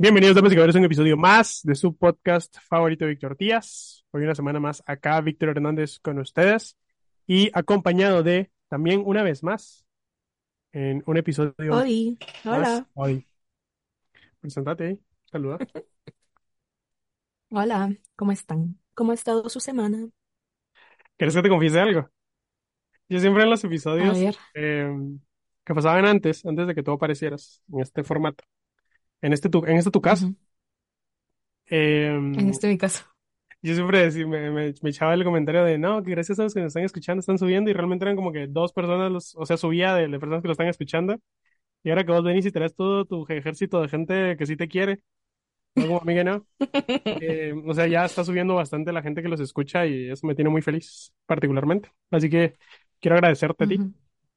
Bienvenidos, damas y caballeros, a un episodio más de su podcast favorito, Víctor Díaz. Hoy una semana más acá, Víctor Hernández con ustedes. Y acompañado de, también una vez más, en un episodio más. hola, Hoy. Presentate. Saluda. hola, ¿cómo están? ¿Cómo ha estado su semana? ¿Quieres que te confiese algo? Yo siempre en los episodios eh, que pasaban antes, antes de que tú aparecieras en este formato, en este tu, en este tu caso, eh, En este mi caso. yo siempre decía, me, me, me echaba el comentario de, no, que gracias a los que nos están escuchando, están subiendo, y realmente eran como que dos personas, los, o sea, subía de, de personas que lo están escuchando, y ahora que vos venís y traes todo tu ejército de gente que sí te quiere, no como a mí que no, eh, o sea, ya está subiendo bastante la gente que los escucha, y eso me tiene muy feliz, particularmente. Así que quiero agradecerte a ti,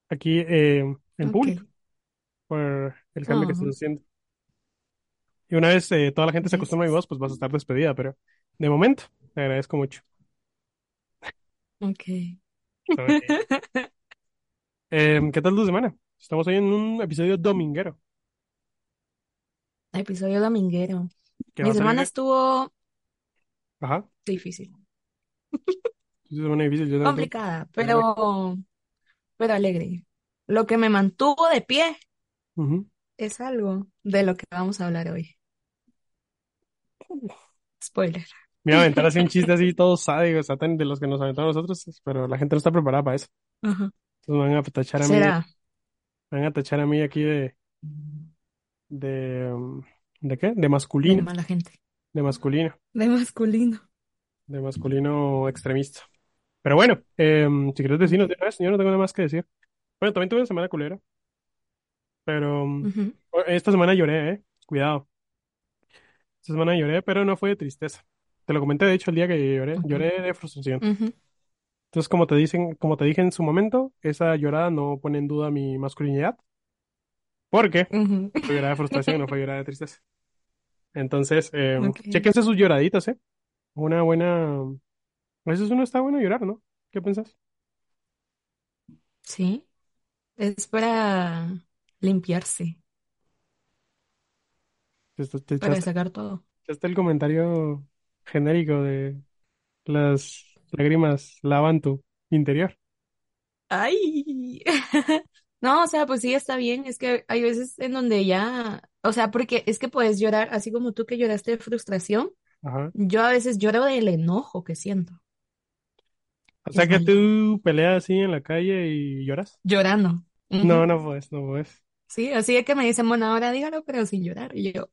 aquí eh, en público, por el cambio que estás haciendo. Y una vez eh, toda la gente se acostumbra a mi voz, pues vas a estar despedida, pero de momento, te agradezco mucho. Ok. Em, ¿qué tal tu semana? Estamos hoy en un episodio dominguero Episodio dominguero. Mi semana estuvo Ajá, difícil, semana yo complicada, pero, pero alegre. Lo que me mantuvo de pie es algo de lo que vamos a hablar hoy. Spoiler. Me iba a aventar así un chiste así todo sádico, de los que nos aventamos nosotros, pero la gente no está preparada para eso. Ajá. Entonces me van a tachar a mí, Será. me van a tachar a mí aquí de, de, ¿de qué? De De masculino, mala gente. de masculino, De masculino. de masculino extremista. Pero bueno, em, si quieres decirnos de una vez, yo no tengo nada más que decir. Bueno, también tuve una semana culera, pero esta semana lloré, eh. Cuidado. Esta semana lloré, pero no fue de tristeza. Te lo comenté, de hecho, el día que lloré, lloré de frustración. Entonces, como te dicen, como te dije en su momento, esa llorada no pone en duda mi masculinidad, porque fue llorada de frustración, no fue llorada de tristeza. Entonces, eh, Ok. chéquense sus lloraditas, ¿eh? Una buena... A veces uno está bueno llorar, ¿no? ¿Qué piensas? Sí, es para limpiarse, Te- para echaste, sacar todo. echaste el comentario genérico de las lágrimas lavan tu interior. ¡Ay! No, o sea, pues sí está bien. Es que hay veces en donde ya, o sea, porque es que puedes llorar, así como tú que lloraste de frustración, Ajá. yo a veces lloro del enojo que siento. O sea Es que tú peleas así en la calle y lloras. Llorando. No, no puedes, no puedes. Sí, así es que me dicen, bueno, ahora dígalo, pero sin llorar. Y yo,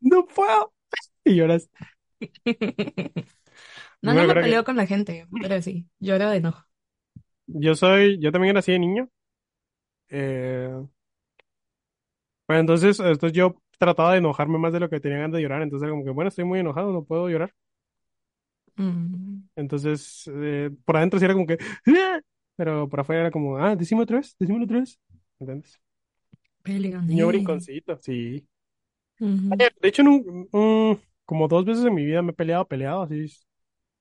No puedo. Y lloras. no, no me que peleo con la gente, pero sí, lloro de enojo. yo soy, yo también era así de niño. Eh, bueno, entonces, entonces yo trataba de enojarme más de lo que tenía ganas de llorar. Entonces era como que, bueno, estoy muy enojado, no puedo llorar. Mm, Entonces, eh, por adentro sí era como que, "Ah", pero por afuera era como, ah, decime otra vez, decime otra vez. ¿Entiendes? Niño peleonero. brinconcito, sí. De hecho, en un- un- como dos veces en mi vida me he peleado, peleado, así.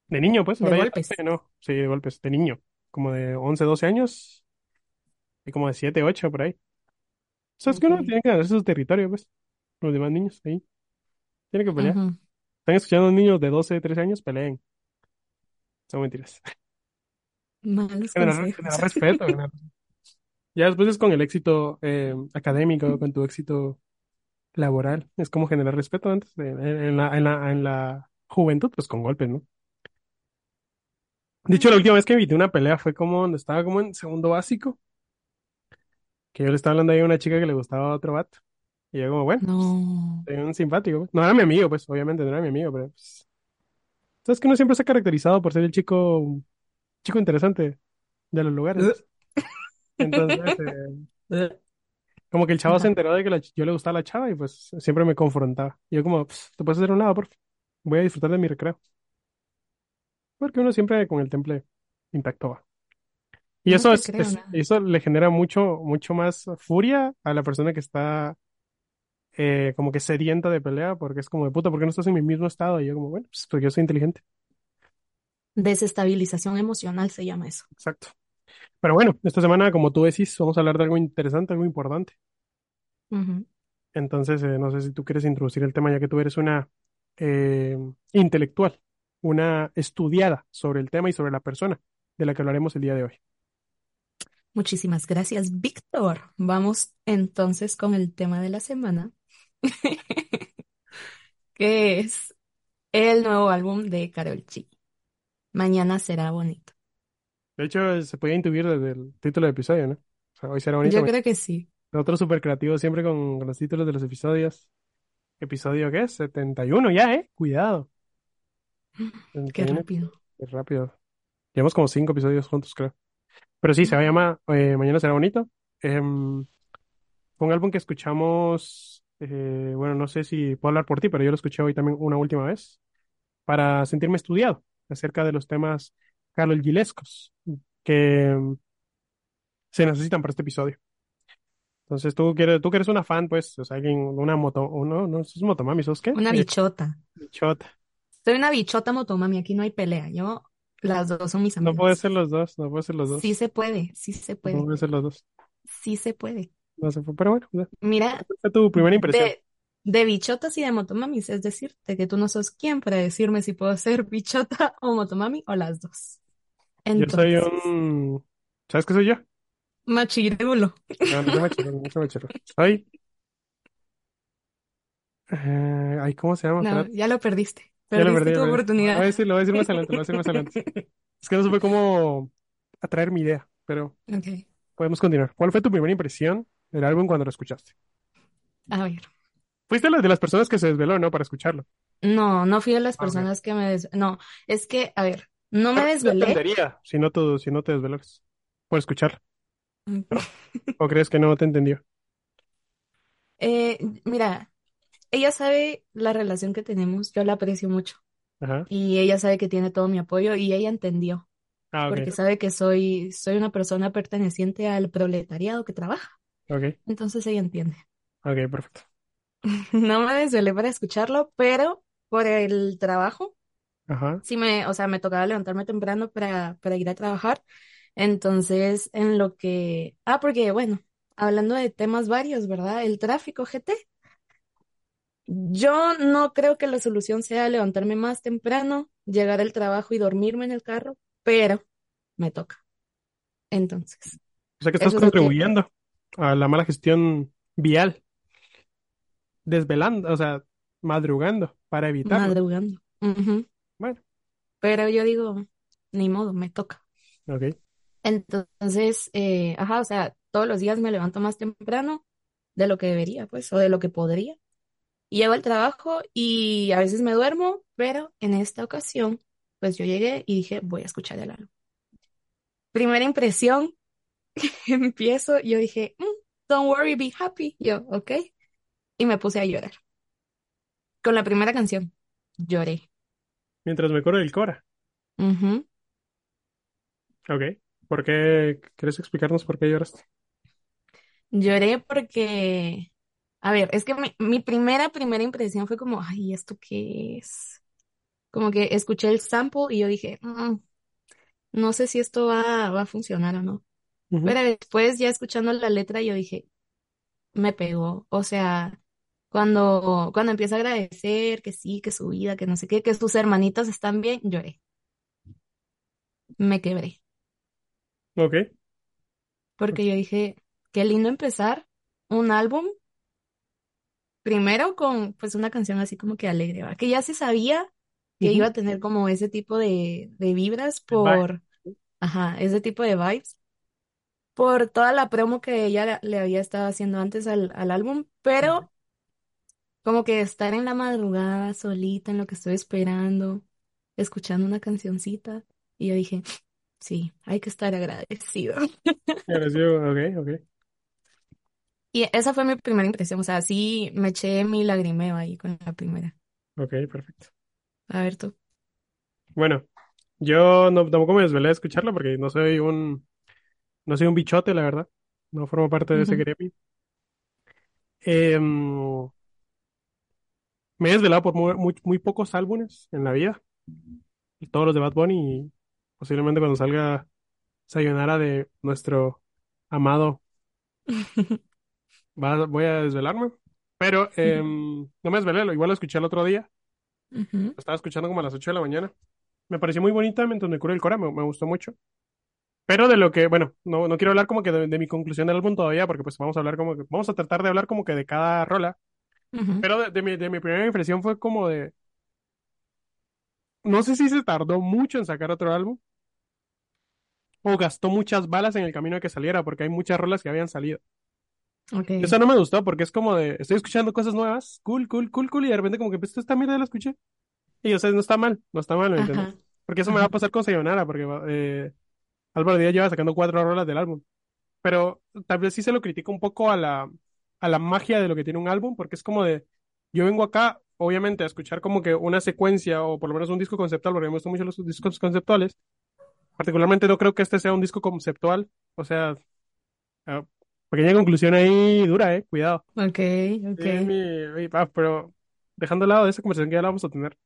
De niño, pues, De ahora ya golpes. no. Sí, de golpes, de niño. Como de 11, 12 años. Y como de 7, 8 por ahí. O sea, es que uno tiene que darse su territorio, pues. Los demás niños ahí. Tiene que pelear. Están escuchando a niños de 12, 13 años, peleen. Son mentiras. Malos generar respeto. Ya después es con el éxito eh, académico, con tu éxito laboral. Es como generar respeto antes de- en, la, en la, en la juventud, pues con golpes, ¿no? De hecho, la última vez que evité una pelea fue como cuando estaba como en segundo básico, que yo le estaba hablando ahí a una chica que le gustaba a otro vato. Y yo como, bueno, No. soy un simpático, pues. No era mi amigo, pues, obviamente no era mi amigo, pero pues... Sabes que uno siempre se ha caracterizado por ser el chico, chico interesante de los lugares. Entonces, eh, como que el chavo se enteró de que la yo le gustaba a la chava y pues siempre me confrontaba. Y yo como, "Ps, ¿te puedes hacer un lado, por favor? Voy a disfrutar de mi recreo. Porque uno siempre con el temple intacto va. Y No eso te es, creo es- nada. eso le genera mucho, mucho más furia a la persona que está eh, como que sedienta de pelea, porque es como de puta, ¿por qué no estás en mi mismo estado? Y yo como, bueno, pues porque yo soy inteligente. Desestabilización emocional se llama eso. Exacto. Pero bueno, esta semana, como tú decís, vamos a hablar de algo interesante, algo importante. Ujú. Entonces, eh, no sé si tú quieres introducir el tema, ya que tú eres una eh, intelectual, una estudiada sobre el tema y sobre la persona de la que hablaremos el día de hoy. Muchísimas gracias, Víctor. Vamos entonces con el tema de la semana, que es el nuevo álbum de Karol G. Mañana será bonito. De hecho, se podía intuir desde el título del episodio, ¿no? O sea, hoy será bonito. Yo creo que sí. Nosotros súper creativos siempre con, con los títulos de los episodios. ¿Episodio qué es? 71 ya, ¿eh? Cuidado. Qué 71, rápido. qué rápido. Llevamos como cinco episodios juntos, creo. Pero sí, se va a llamar eh, Mañana será bonito. Em, fue un álbum que escuchamos, eh, bueno, no sé si puedo hablar por ti, pero yo lo escuché hoy también una última vez para sentirme estudiado acerca de los temas Carlos Gilescos que em, se necesitan para este episodio. Entonces, tú quieres, tú que eres una fan, pues, o sea, alguien, una moto, uno, no, sos motomami, ¿sos qué? Una Eh, bichota. bichota. Soy una bichota motomami, aquí no hay pelea. Yo, las dos son mis No puede amigas. ser los dos, no puede ser los dos. Sí se puede, sí se No puede, puede ser los dos. sí se puede. No se fue, pero bueno, ya. Mira, ¿Cuál fue tu primera impresión? de, de bichotas y de motomamis, es decirte que tú no sos quien para decirme si puedo ser bichota o motomami o las dos. Yo soy un... ¿Sabes qué soy yo? machirulo. No, no soy machero, no soy machero. Soy... eh, ay, ¿cómo se llama? No, ya lo perdiste. ya lo Perdiste perdí, tu lo perdí. Voy a oportunidad. decir, lo voy a decir más adelante, lo voy a decir más adelante. Es que no supe cómo atraer mi idea, pero Ok, podemos continuar. ¿Cuál fue tu primera impresión del álbum cuando lo escuchaste? a ver. Fuiste la de las personas que se desveló, ¿no? Para escucharlo. No, no fui de las Ah, ok. personas que me des... No, es que, a ver, no me desvelé. si no, te- si no te desvelaras por escucharlo. ¿O crees que no te entendió? Eh, mira, ella sabe la relación que tenemos, yo la aprecio mucho Ajá. y ella sabe que tiene todo mi apoyo y ella entendió, Ah, porque sabe que soy, soy una persona perteneciente al proletariado que trabaja, Ok. entonces ella entiende. Ok, perfecto. No me desvelé para escucharlo, pero por el trabajo, Ajá. sí me, o sea, me tocaba levantarme temprano para, para ir a trabajar, entonces en lo que, ah, porque bueno, hablando de temas varios, ¿verdad? El tráfico GT. Yo no creo que la solución sea levantarme más temprano, llegar al trabajo y dormirme en el carro, pero me toca. Entonces, O sea que estás es que contribuyendo a la mala gestión vial, desvelando, o sea, madrugando para evitarlo. madrugando. Bueno, Pero yo digo, ni modo, me toca. ok. Entonces, eh, ajá, o sea, todos los días me levanto más temprano de lo que debería, pues, o de lo que podría. Y llego al trabajo y a veces me duermo, pero en esta ocasión, pues yo llegué y dije, voy a escuchar el álbum. Primera impresión, empiezo, yo dije, "Mm, don't worry, be happy. Yo, ok. Y me puse a llorar. Con la primera canción, lloré. Mientras me corre el Cora. Ujú. Ok. ¿Por qué? ¿Quieres explicarnos por qué lloraste? Lloré porque, a ver, es que mi, mi primera, primera impresión fue como, ay, ¿esto qué es? Como que escuché el sample y yo dije, "Mm, no sé si esto va, va a funcionar o no. Ujú. Pero después, ya escuchando la letra, yo dije, me pegó. O sea, cuando, cuando empieza a agradecer que sí, que su vida, que no sé qué, que sus hermanitos están bien, lloré. Me quebré. Ok. Porque yo dije, qué lindo empezar un álbum primero con pues una canción así como que alegre, ¿va? Que ya se sabía, que iba a tener como ese tipo de, de vibras por, ajá, ese tipo de vibes, por toda la promo que ella le le había estado haciendo antes al, al álbum, pero como que estar en la madrugada solita en lo que estoy esperando, escuchando una cancioncita, y yo dije, sí, hay que estar agradecido. Pareció, ok, ok, Y esa fue mi primera impresión, o sea, sí me eché mi lagrimeo ahí con la primera. ok, perfecto. A ver tú. Bueno, yo no, tampoco me desvelé de escucharla porque no soy un, no soy un bichote, la verdad. No formo parte de ese gremio. Em, me he desvelado por muy, muy, muy pocos álbumes en la vida. Y todos los de Bad Bunny y posiblemente cuando salga Sayonara de nuestro amado, va- voy a desvelarme. Pero em, no me desvelé, lo- igual lo escuché el otro día. Lo estaba escuchando como a las 8 de la mañana. Me pareció muy bonita mientras me curé el cora, me, me gustó mucho. Pero de lo que, bueno, no, no quiero hablar como que de, de mi conclusión del álbum todavía, porque pues vamos a hablar como que, vamos a tratar de hablar como que de cada rola. Pero de, de mi, de mi primera impresión fue como de, no sé si se tardó mucho en sacar otro álbum o gastó muchas balas en el camino de que saliera, porque hay muchas rolas que habían salido. Eso no me gustó, porque es como de, estoy escuchando cosas nuevas, cool, cool, cool, cool, y de repente como que, pues esta mierda la escuché. Y o sea, no está mal, no está mal, ¿me entiendes? Porque eso me va a pasar con Sayonara, porque eh, Álvaro Díaz lleva sacando cuatro rolas del álbum. pero tal vez sí se lo critico un poco a la, a la magia de lo que tiene un álbum, porque es como de, yo vengo acá, obviamente, a escuchar como que una secuencia o por lo menos un disco conceptual, porque me gustan mucho los discos conceptuales. Particularmente no creo que este sea un disco conceptual, o sea, ah, pequeña conclusión ahí dura, eh, cuidado. Ok, ok. mi- mi- ah, pero dejando de lado de esa conversación que ya la vamos a tener.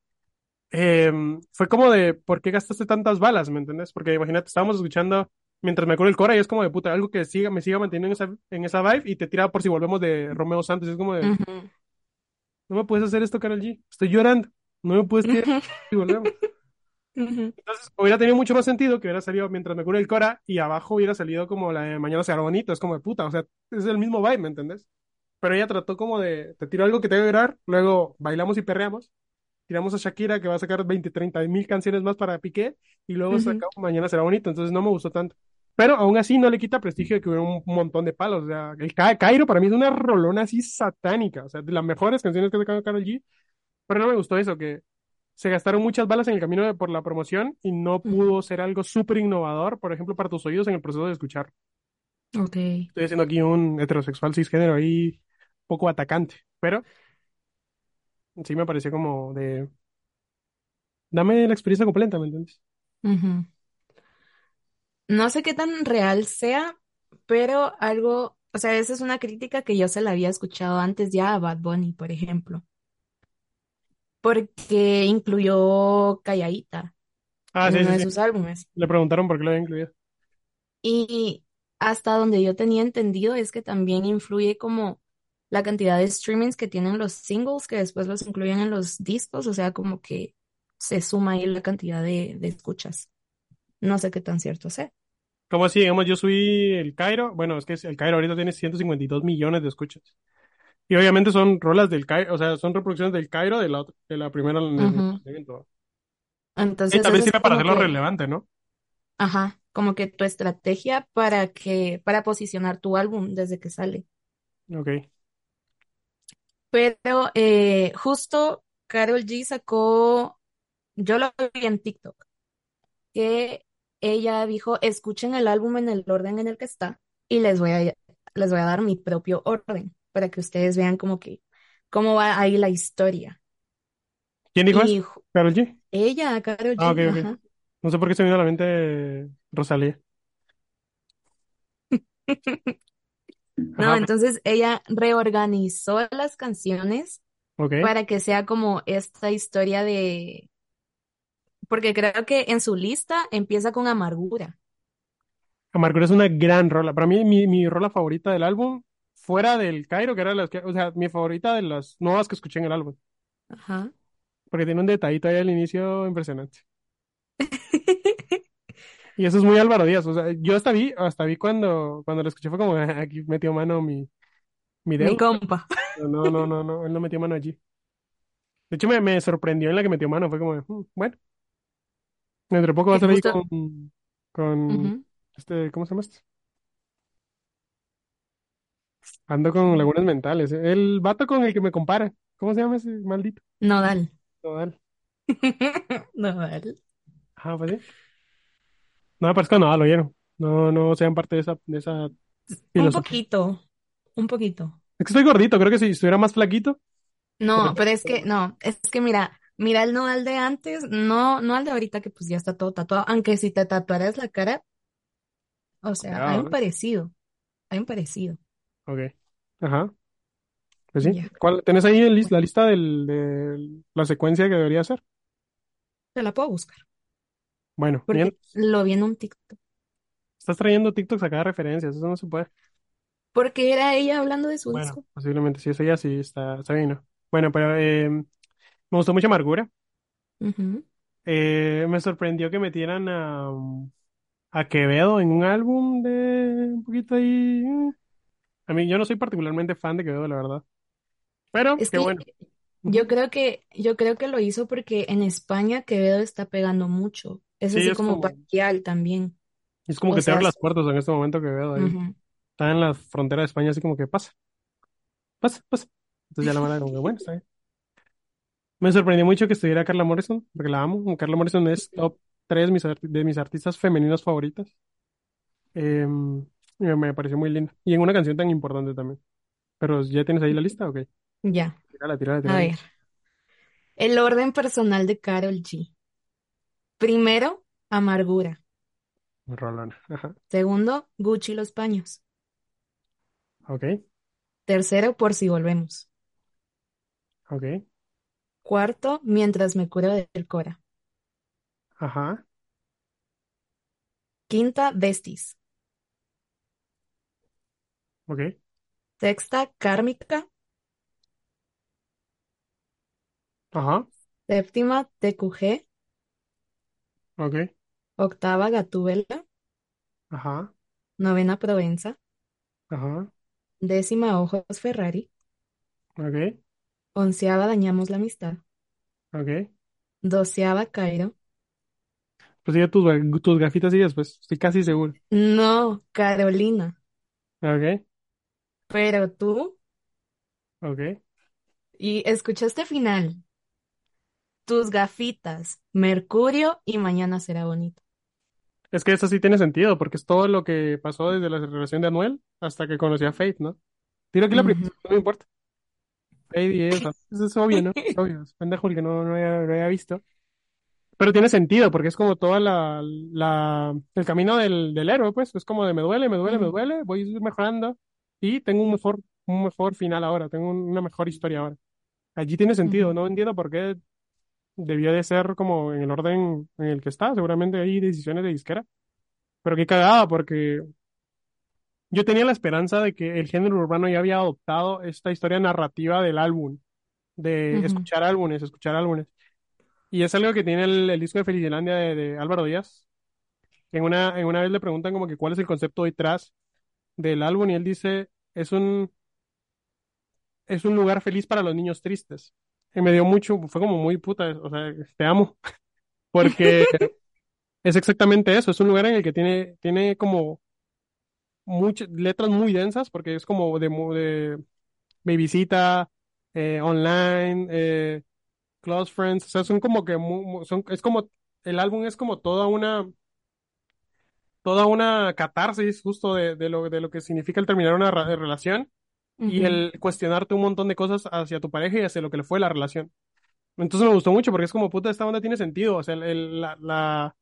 eh, fue como de, ¿por qué gastaste tantas balas? ¿Me entiendes? Porque imagínate, estábamos escuchando mientras me curo el Cora y es como de puta, algo que siga, me siga manteniendo en esa, en esa vibe y te tira por si volvemos de Romeo Santos. Es como de, no me puedes hacer esto, Karol G. Estoy llorando. No me puedes tirar y volvemos. Entonces, hubiera tenido mucho más sentido que hubiera salido mientras me curo el Cora y abajo hubiera salido como la de Mañana será bonito. Es como de puta, o sea, es el mismo vibe, ¿me entendés? Pero ella trató como de, te tiro algo que te debe llorar, luego bailamos y perreamos tiramos a Shakira que va a sacar 20, 30 mil canciones más para Piqué y luego sacamos Mañana será bonito, entonces no me gustó tanto. Pero aún así no le quita prestigio de que hubiera un montón de palos. O sea, el Ca- Cairo para mí es una rolona así satánica. O sea, de las mejores canciones que ha sacado Karol G. Pero no me gustó eso, que se gastaron muchas balas en el camino de- por la promoción y no pudo ser algo súper innovador, por ejemplo, para tus oídos en el proceso de escuchar. Ok. Estoy haciendo aquí un heterosexual cisgénero ahí poco atacante, pero sí me pareció como de... Dame la experiencia completa, ¿me entiendes? Ujú. No sé qué tan real sea, pero algo, o sea, esa es una crítica que yo se la había escuchado antes ya a Bad Bunny, por ejemplo, porque incluyó Calladita Ah, en sí, uno sí, de sí. sus álbumes. Le preguntaron por qué lo había incluido. Y hasta donde yo tenía entendido es que también influye como la cantidad de streamings que tienen los singles que después los incluyen en los discos, o sea, como que se suma ahí la cantidad de, de escuchas. No sé qué tan cierto sea. ¿Cómo así? Digamos, yo subí el Cairo. Bueno, es que el Cairo ahorita tiene 152 millones de escuchas. Y obviamente son rolas del Cairo, o sea, son reproducciones del Cairo de la, de la primera en el Ujú. lanzamiento. Y Entonces, también sirve para hacerlo que, relevante, ¿no? ajá, como que tu estrategia para que, para posicionar tu álbum desde que sale. Ok. Pero eh, justo Karol G sacó, yo lo vi en TikTok, que ella dijo, escuchen el álbum en el orden en el que está y les voy a, les voy a dar mi propio orden para que ustedes vean como que cómo va ahí la historia. ¿Quién dijo Y eso? ¿Karol G? ella, Ah, ok, G, ok. ajá. No sé por qué se me vino a la mente Rosalía. No, Ajá, entonces ella reorganizó las canciones para que sea como esta historia de, porque creo que en su lista empieza con amargura. Amargura es una gran rola. Para mí, mi, mi rola favorita del álbum, fuera del Cairo, que era las que, o sea, mi favorita de las nuevas que escuché en el álbum. Ajá. Porque tiene un detallito ahí al inicio impresionante. Y eso es muy Álvaro Díaz. O sea, yo hasta vi, hasta vi cuando, cuando lo escuché fue como, "Ah, aquí metió mano mi, mi Mi deudo. compa. No, no, no, no, él no metió mano allí. De hecho, me, me sorprendió en la que metió mano. Fue como, "Mm, bueno, dentro de poco va a ahí justo, con, con ujú, este, ¿cómo se llama este? Ando con lagunas mentales. ¿eh? El vato con el que me compara. ¿Cómo se llama ese maldito? Nodal. Nodal. Nodal. Ah, pues sí. No me parece que Nodal, oyeron. No, no sean parte de esa, de esa Un filosofía. poquito, un poquito. Es que estoy gordito, creo que si estuviera más flaquito, No, podría- pero es que, no, es que mira, mira el Nodal de antes, no, no al de ahorita que pues ya está todo tatuado, aunque si te tatuaras la cara, o sea, hay un ¿eh? parecido, hay un parecido. Ok. Ajá. Pues sí. ¿Cuál, ¿tenés ahí el la lista del, de la secuencia que debería hacer? te la puedo buscar, Bueno, porque bien. lo vi en un TikTok. Estás trayendo TikToks a cada referencias, eso no se puede. Porque era ella hablando de su Bueno, disco. posiblemente sí, eso ya sí está, está bien, ¿no? Bueno, pero eh, me gustó mucho Amargura. Ujú. Eh, me sorprendió que metieran a, a Quevedo en un álbum de un poquito ahí. eh. A mí, yo no soy particularmente fan de Quevedo, la verdad. Pero, Es qué que bueno. yo creo que, yo creo que lo hizo porque en España Quevedo está pegando mucho. Es Sí, así es como como, también. es como O que te sea, abre las puertas en este momento Quevedo ahí. ujú. Está en la frontera de España, así como que pasa, pasa, pasa. Entonces ya la mala como que, bueno, está bien. Me sorprendió mucho que estuviera Carla Morrison, porque la amo. Carla Morrison es top 3 de mis, de mis artistas femeninas favoritas. Eh, y me, me pareció muy linda. Y en una canción tan importante también. Pero ¿ya tienes ahí la lista? Ok. Ya, Tírala, tírala, a tírala. ver. El orden personal de Karol G. Primero, Amargura. Rolona. Ajá. Segundo, Gucci los paños. Ok, Tercero, Por si volvemos. ok. Cuarto, Mientras me curo del Cora. Ajá. Quinta, Besties. Ok. Sexta, Kármica. Ajá. Séptima, TQG. Ok. Octava, Gatúbela. Ajá. Novena, Provenza. Ajá. Décima, Ojos Ferrari. Ok. Onceava, Dañamos la amistad. Ok. Doceava, Cairo. Pues sigue tus, ga- tus gafitas y después. Estoy casi seguro. No, Carolina. Ok. Pero tú, Ok. y escuchaste final. Tus gafitas, Mercurio y mañana será bonito. Es que eso sí tiene sentido, porque es todo lo que pasó desde la relación de Anuel hasta que conocí a Faith, ¿no? Tiro aquí la primera, Ujú. no me importa. Faith y eso. Eso es obvio, ¿no? Es obvio. Es pendejo el que no, no haya, lo haya visto. Pero tiene sentido, porque es como toda la, la, el camino del, del héroe, pues. Es como de me duele, me duele, me duele, voy a ir mejorando y tengo un mejor, un mejor final ahora, tengo un- una mejor historia ahora. Allí tiene sentido, no entiendo por qué debió de ser como en el orden en el que está. Seguramente hay decisiones de disquera. Pero qué cagada, porque yo tenía la esperanza de que el género urbano ya había adoptado esta historia narrativa del álbum, de escuchar álbumes, escuchar álbumes. Y es algo que tiene el, el disco de Felicilandia de, de Álvaro Díaz. En una, en una vez le preguntan como que cuál es el concepto detrás del álbum y él dice, es un, es un lugar feliz para los niños tristes. Y me dio mucho, fue como muy puta, o sea, te amo, porque es exactamente eso, es un lugar en el que tiene, tiene como muchas letras muy densas, porque es como de, de Babycita, eh, online, eh, Close Friends, o sea, son como que son, es como, el álbum es como toda una, toda una catarsis justo de, de lo, de lo que significa el terminar una relación y el cuestionarte un montón de cosas hacia tu pareja y hacia lo que le fue la relación. Entonces me gustó mucho porque es como, puta, esta onda tiene sentido, o sea, el- el- la, la,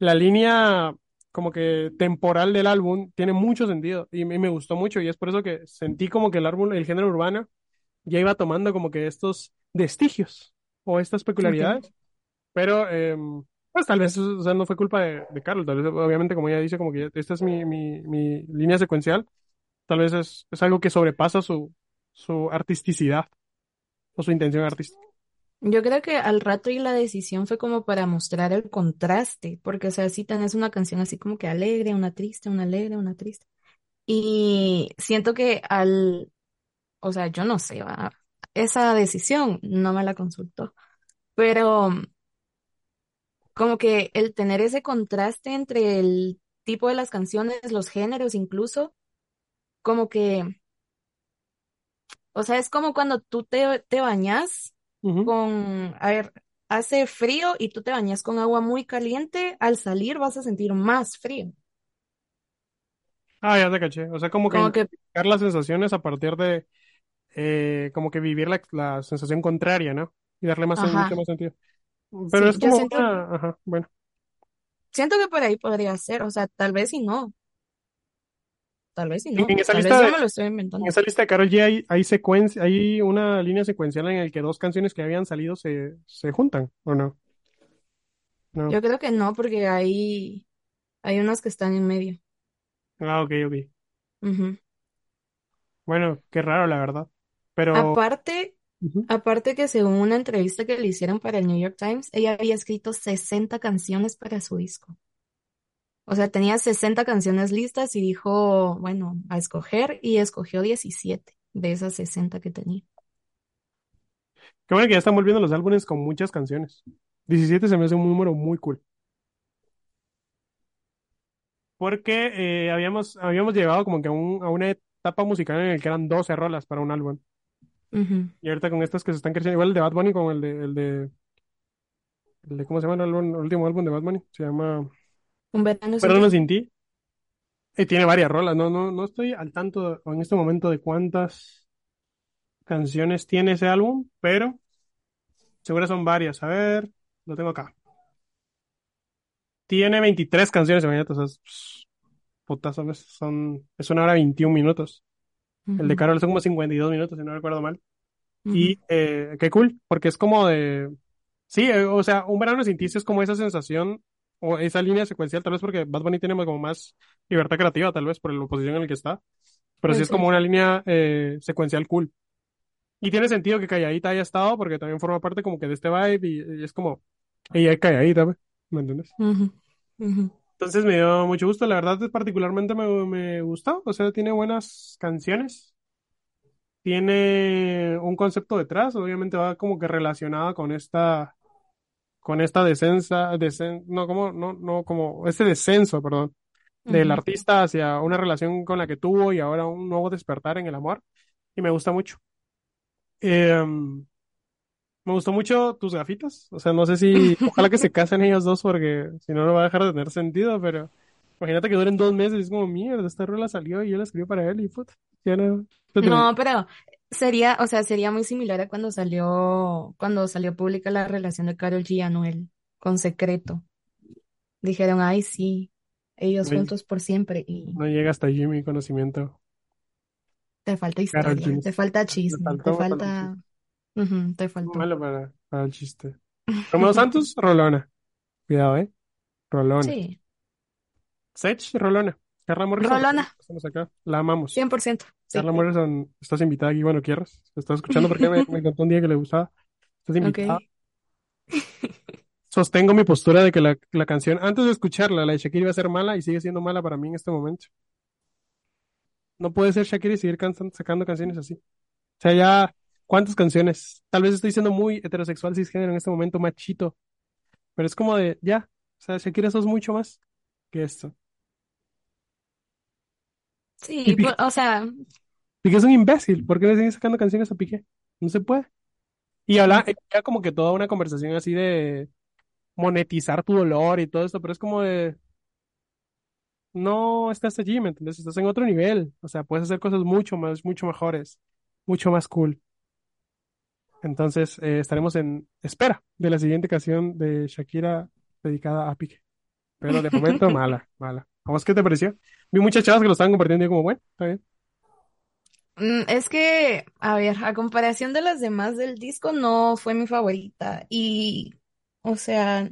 la línea como que temporal del álbum tiene mucho sentido y me, me gustó mucho y es por eso que sentí como que el álbum, el género urbano ya iba tomando como que estos vestigios o estas peculiaridades, pero eh, pues tal vez, o sea, no fue culpa de, de Carlos, tal vez obviamente como ella dice, como que esta es mi, mi, mi línea secuencial, tal vez es, es algo que sobrepasa su, su artisticidad o su intención artística. Yo creo que al rato y la decisión fue como para mostrar el contraste, porque o sea, si tenés una canción así como que alegre, una triste, una alegre, una triste. Y siento que al, o sea, yo no sé, va, esa decisión, no me la consultó. Pero como que el tener ese contraste entre el tipo de las canciones, los géneros incluso, como que, o sea, es como cuando tú te, te bañas Con, a ver, hace frío y tú te bañas con agua muy caliente, al salir vas a sentir más frío. Ah, ya te caché. O sea, como que Como que, identificar las sensaciones a partir de, eh, como que vivir la, la sensación contraria, ¿no? Y darle más, mucho más sentido. Pero sí, es como siento, una, ajá, bueno. siento que por ahí podría ser, o sea, tal vez y no, tal vez y En, no, en esa tal lista vez yo de, me lo estoy en esa lista de Karol G hay, hay secuencia, hay una línea secuencial en la que dos canciones que habían salido se, se juntan, ¿o no? No. Yo creo que no, porque hay, hay unas que están en medio. Ah, ok, ok. Ujú. Bueno, qué raro, la verdad. Pero, Aparte, aparte que según una entrevista que le hicieron para el New York Times, ella había escrito 60 canciones para su disco. O sea, tenía 60 canciones listas y dijo, bueno, a escoger y escogió 17 de esas 60 que tenía. Qué bueno que ya están volviendo los álbumes con muchas canciones. 17 se me hace un número muy cool. Porque eh, habíamos, habíamos llegado como que a, un- a una etapa musical en la que eran 12 rolas para un álbum. Y ahorita con estas que se están creciendo, igual el de Bad Bunny con el de, el de, el de ¿cómo se llama el, álbum- el último álbum de Bad Bunny? Se llama Un verano sin ti. sin ti. Eh, tiene varias rolas, no, no, no estoy al tanto en este momento de cuántas canciones tiene ese álbum, pero seguro son varias. A ver, lo tengo acá. Tiene 23 canciones, imagínate, o sea, es. Son, es una hora 21 minutos. El de Ujú, Karol son como 52 minutos, si no recuerdo mal. Y eh, qué cool, porque es como de... Sí, eh, o sea, un verano sin ti es como esa sensación o esa línea secuencial, tal vez porque Bad Bunny tiene como más libertad creativa, tal vez por la posición en la que está, pero sí Puede es como una línea eh, secuencial cool. Y tiene sentido que Calladita haya estado porque también forma parte como que de este vibe y, y es como, ella es Calladita, pues, ¿me entiendes? Ujú, ujú, Entonces me dio mucho gusto, la verdad particularmente me, me gustó, o sea, tiene buenas canciones, tiene un concepto detrás, obviamente va como que relacionada con esta, con esta descensa, descen, no, como, no, no, como, este descenso, perdón, del ujú. artista hacia una relación con la que tuvo y ahora un nuevo despertar en el amor, y me gusta mucho. Em, me gustó mucho tus gafitas, o sea, no sé si, ojalá que se casen ellos dos porque si no, no va a dejar de tener sentido, pero imagínate que duren dos meses y es como, mierda, esta rola salió y yo la escribí para él y puta, ya no, No, pero sería, o sea, sería muy similar a cuando salió, cuando salió pública la relación de Karol G y Anuel con Secreto. Dijeron, ay, sí, ellos juntos por siempre y no llega hasta allí mi conocimiento. te falta historia, te falta Me chisme, te faltó, falta, ujú, te faltó. Malo para, para el chiste. Romeo Santos, Rolona. Cuidado, eh. Rolona. Sí, Sech, Rolona. Carla Morrison, Rolona, estamos acá. La amamos. 100%, sí. Carla Morrison, estás invitada aquí, bueno, quieras. Estás escuchando porque me, me contó un día que le gustaba. Estás invitada. Sostengo mi postura de que la, la canción, antes de escucharla, la de Shakira iba a ser mala y sigue siendo mala para mí en este momento. No puede ser Shakira y seguir cansan- sacando canciones así. O sea, ya, ¿cuántas canciones? Tal vez estoy siendo muy heterosexual, cisgénero en este momento, machito. Pero es como de, ya. O sea, Shakira sos mucho más que esto. Y Sí, Piqué, pu- o sea, Piqué es un imbécil. ¿Por qué le siguen sacando canciones a Piqué? No se puede. Y habla, ya como que toda una conversación así de monetizar tu dolor y todo esto, pero es como de, no estás allí, ¿me entiendes? Estás en otro nivel. O sea, puedes hacer cosas mucho más, mucho mejores, mucho más cool. Entonces, eh, estaremos en espera de la siguiente canción de Shakira dedicada a Piqué. Pero de momento, mala, mala. ¿A vos qué te pareció? Vi muchas chavas que lo estaban compartiendo y como, bueno, está bien. mm, es que, a ver, a comparación de las demás del disco, no fue mi favorita. Y, o sea,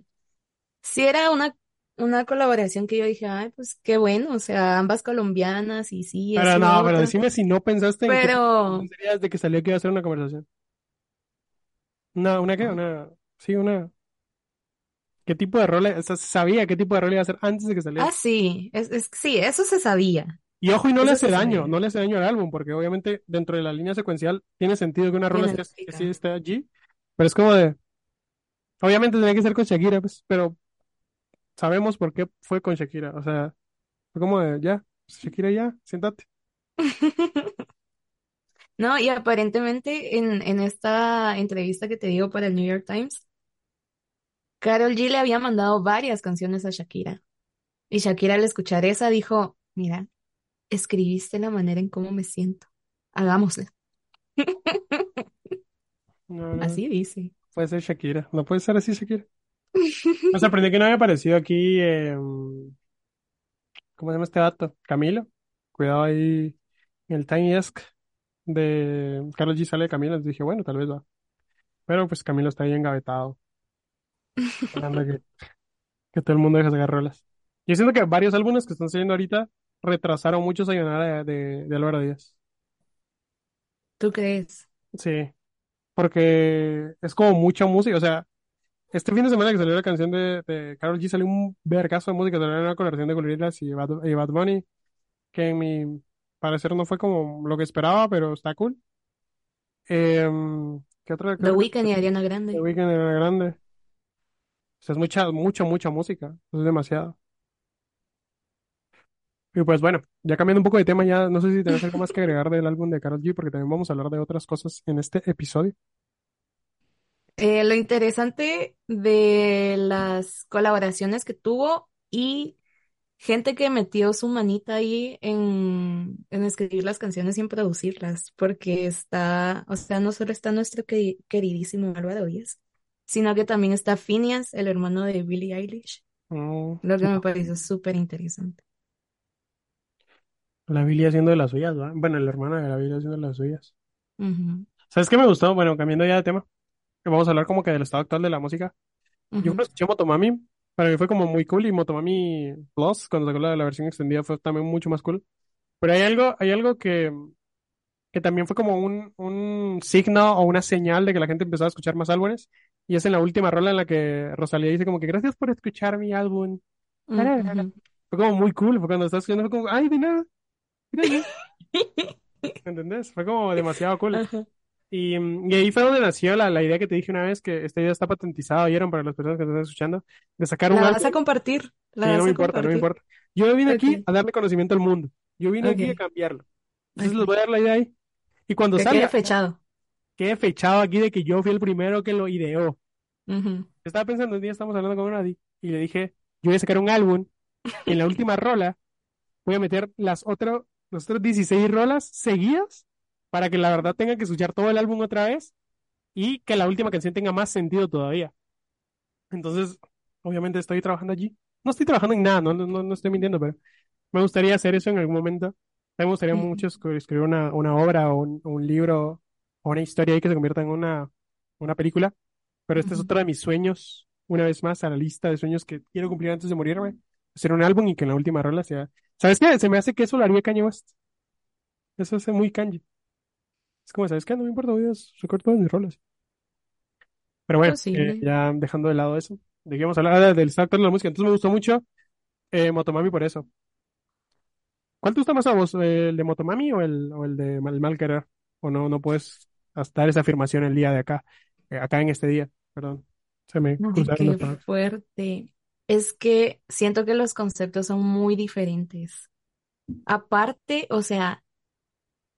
sí era una, una colaboración que yo dije, ay, pues qué bueno, o sea, ambas colombianas y sí, Pero lo no, pero decime si no pensaste en Pero, sería desde que salió que iba a ser una conversación. Una, ¿una qué? Una, sí, una, ¿qué tipo de rol? O sea, sabía qué tipo de rol iba a ser antes de que saliera. ah, sí, es, es, sí, eso se sabía. Y ojo, y no le hace daño, sabía. no le hace daño al álbum, porque obviamente dentro de la línea secuencial tiene sentido que una rola que sí esté allí, pero es como de, obviamente tenía que ser con Shakira, pues, pero sabemos por qué fue con Shakira, o sea, fue como de, ya, Shakira ya, siéntate. No, y aparentemente en, en esta entrevista que te digo para el New York Times, Karol G le había mandado varias canciones a Shakira. Y Shakira al escuchar esa dijo, mira, escribiste la manera en cómo me siento. Hagámoslo. No, no, Así dice. puede ser Shakira, no puede ser así Shakira. Me sorprendió que no haya aparecido aquí, eh, ¿cómo se llama este dato? Camilo. Cuidado ahí en el Tiny Desk de Carlos G sale de Camilo, entonces dije, bueno, tal vez va. Pero pues Camilo está ahí engavetado, esperando que, que todo el mundo deje sacar rolas. Yo siento que varios álbumes que están saliendo ahorita retrasaron mucho esa llamada de, de, de Álvaro Díaz. ¿Tú crees? Sí, porque es como mucha música, o sea, este fin de semana que salió la canción de, de Karol G salió un vergazo de música, salió una colaboración de Gorillaz y Bad, y Bad Bunny, que en mi parecer no fue como lo que esperaba, pero está cool. Em, ¿qué otra? ¿Qué The? Weeknd y Ariana The Grande. Weeknd era grande. O sea, es mucha, mucha, mucha música, es demasiado. Y pues bueno, ya cambiando un poco de tema, ya no sé si tenés algo más que agregar del álbum de Karol G, porque también vamos a hablar de otras cosas en este episodio. Eh, lo interesante de las colaboraciones que tuvo y gente que metió su manita ahí en, en escribir las canciones y en producirlas, porque está, o sea, no solo está nuestro queri- queridísimo Álvaro Díaz, sino que también está Phineas, el hermano de Billie Eilish, Mm, lo que me pareció súper interesante. la Billie haciendo de las suyas, ¿va? Bueno, el hermano de la Billie haciendo de las suyas. Ujú, ¿Sabes qué me gustó? Bueno, cambiando ya de tema, vamos a hablar como que del estado actual de la música. Yo ujú. cuando escuché Motomami, para mí fue como muy cool y Motomami Plus, cuando sacó la, la versión extendida, fue también mucho más cool. Pero hay algo, hay algo que, que también fue como un, un signo o una señal de que la gente empezó a escuchar más álbumes. Y es en la última rola en la que Rosalía dice como que gracias por escuchar mi álbum. Fue como muy cool, fue cuando estás escuchando, fue como, ay, de nada, gracias. ¿Me ¿Entendés? Fue como demasiado cool. Y, y ahí fue donde nació la, la idea que te dije una vez, que esta idea está patentizada, ¿oyeron? Para las personas que están escuchando, de sacar un La vas a compartir, Sí, la no me importa, no me importa. Yo vine aquí a darle conocimiento al mundo. Yo vine aquí a cambiarlo. Entonces les ok. voy a dar la idea ahí. Y cuando Que quede salga, fechado. Quede fechado aquí de que yo fui el primero que lo ideó. Estaba pensando, un día estamos hablando con Nadie y le dije, yo voy a sacar un álbum y en la última rola voy a meter las otras, las otras 16 rolas seguidas para que la verdad tengan que escuchar todo el álbum otra vez y que la última canción tenga más sentido todavía. Entonces, obviamente estoy trabajando allí. No estoy trabajando en nada, no, no, no estoy mintiendo, pero me gustaría hacer eso en algún momento. Me gustaría mucho escribir una, una obra o un, o un libro o una historia ahí que se convierta en una, una película. Pero este es otro de mis sueños, una vez más, a la lista de sueños que quiero cumplir antes de morirme. Hacer un álbum y que en la última rola sea... ¿Sabes qué? Se me hace que eso lo haría Kanye West. Eso es muy Kanye. Es como, ¿sabes qué? No me importa, voy a sacar todas mis rolas. Pero bueno, eh, ya dejando de lado eso, de vamos a hablar Ah, del actual de la música. Entonces me gustó mucho eh, Motomami por eso. ¿Cuál te gusta más a vos, el de Motomami o el, o el de Mal, Mal Querer? O no, no puedes dar esa afirmación el día de acá, eh, acá en este día, perdón. Se me Ay, qué fuerte. Es que siento que los conceptos son muy diferentes. Aparte, o sea,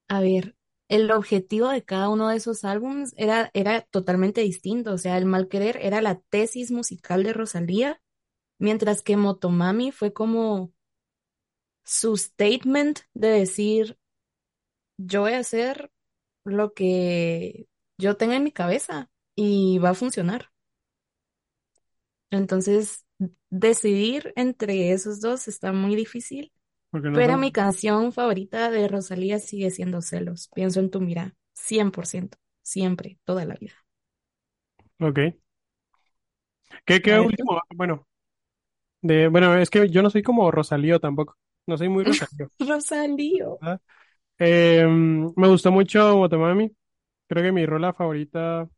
a ver, el objetivo de cada uno de esos álbumes era, era totalmente distinto. O sea, El Mal Querer era la tesis musical de Rosalía, mientras que Motomami fue como su statement de decir, yo voy a hacer lo que yo tenga en mi cabeza y va a funcionar. Entonces, decidir entre esos dos está muy difícil, no pero son... mi canción favorita de Rosalía sigue siendo Celos. Pienso en tu mirada, 100%, siempre, toda la vida. Ok. ¿Qué, qué último? Bueno, de, bueno, es que yo no soy como Rosalío tampoco. No soy muy Rosalío. Rosalío. Eh, me gustó mucho Motomami. Creo que mi rola favorita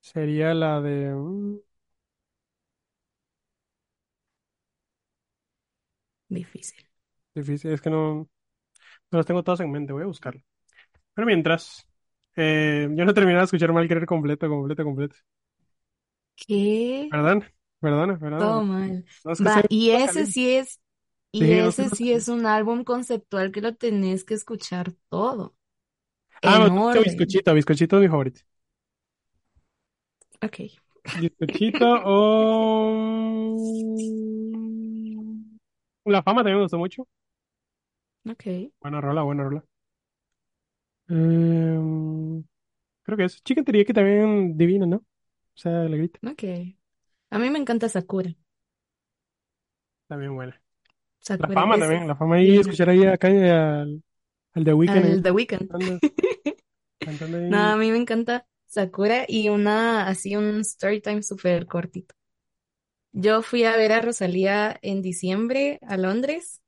sería la de... mm, Difícil. Difícil, es que no, no los tengo todos en mente, voy a buscarlo. Pero mientras, eh, yo no he terminado de escuchar Mal Querer completo, completo, completo. ¿Qué? Perdón, perdona, perdona. Todo mal. No es que Va, sea y ese caliente. sí es, y Sí, no ese no sí es un álbum conceptual que lo tenés que escuchar todo, Ah, orden. Bizcochito, Bizcochito es mi favorito. Ok, Bizcochito o... La Fama también me gustó mucho. ok, Buena rola, buena rola. Em, creo que es Chicken Teriyaki también divina, ¿no? O sea, la grita, ok. A mí me encanta Sakura. también buena. La Fama también, la Fama ahí, escuchar ahí acá al, al The Weeknd Al The Weeknd. cantando, cantando No, a mí me encanta Sakura y una, así un story time súper cortito. Yo fui a ver a Rosalía en diciembre a Londres,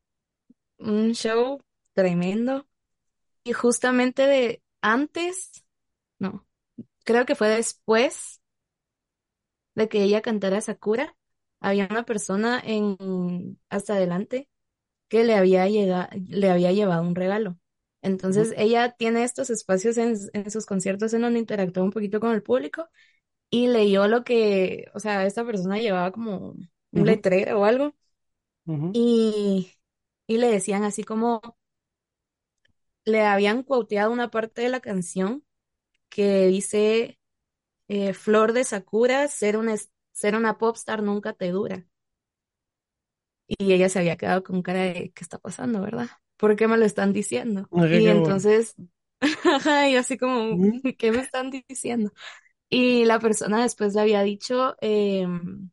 un show tremendo. Y justamente de antes, no, creo que fue después de que ella cantara Sakura, había una persona en hasta adelante que le había llega- le había llevado un regalo. Entonces ella tiene estos espacios en, en sus conciertos en donde interactúa un poquito con el público y leyó lo que, o sea, esta persona llevaba como un letrero o algo y, y le decían así como, le habían quoteado una parte de la canción que dice, eh, Flor de Sakura, ser una, ser una popstar nunca te dura. Y ella se había quedado con cara de, ¿qué está pasando, verdad? ¿Por qué me lo están diciendo? Y entonces, ajá, y así como, ¿qué me están diciendo? Y la persona después le había dicho em,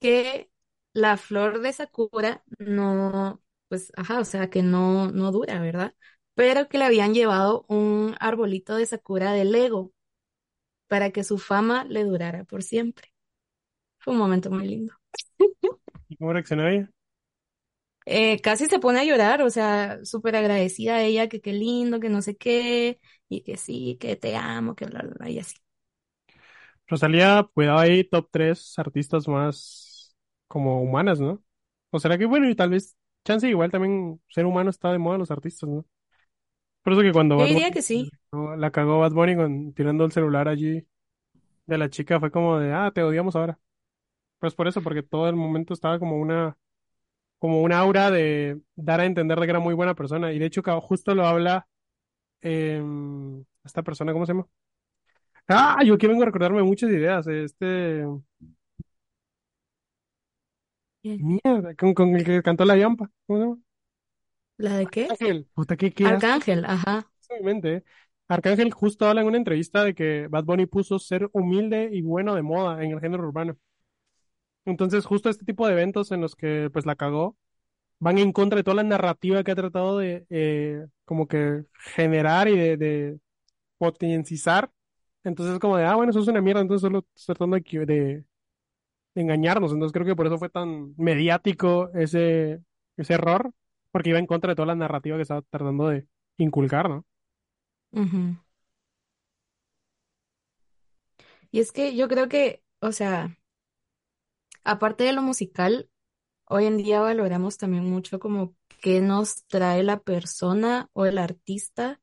que la flor de Sakura no, pues, ajá, o sea, que no, no dura, ¿verdad? Pero que le habían llevado un arbolito de Sakura de Lego para que su fama le durara por siempre. Fue un momento muy lindo. ¿Y cómo reaccionó ella? Eh, casi se pone a llorar, o sea, súper agradecida a ella, que qué lindo, que no sé qué, y que sí, que te amo, que bla, bla, bla, y así. Rosalía, cuidado ahí, top 3 artistas más como humanas, ¿no? O será que, bueno, y tal vez, chance igual también ser humano está de moda en los artistas, ¿no? Por eso que cuando Yo Bad diría Bunny que sí. ¿no? la cagó Bad Bunny con, tirando el celular allí de la chica, fue como de, ah, te odiamos ahora. Pues por eso, porque todo el momento estaba como una, como una aura de dar a entender de que era muy buena persona. Y de hecho, justo lo habla em, esta persona, ¿cómo se llama? Ah, yo aquí vengo a recordarme muchas ideas. Este, mierda, con, con el que cantó La Yampa. ¿Cómo se llama? ¿La de qué? Arcángel. Puta, qué, qué asco Arcángel, ajá. en mi mente. ¿eh? Arcángel justo habla en una entrevista de que Bad Bunny puso ser humilde y bueno de moda en el género urbano. Entonces, justo este tipo de eventos en los que pues la cagó van en contra de toda la narrativa que ha tratado de eh, como que generar y de, de potenciar. Entonces es como de, ah, bueno, eso es una mierda, entonces solo estoy tratando de- de engañarnos. Entonces creo que por eso fue tan mediático ese, ese error, porque iba en contra de toda la narrativa que estaba tratando de inculcar, ¿no? Y es que yo creo que, o sea, aparte de lo musical, hoy en día valoramos también mucho como qué nos trae la persona o el artista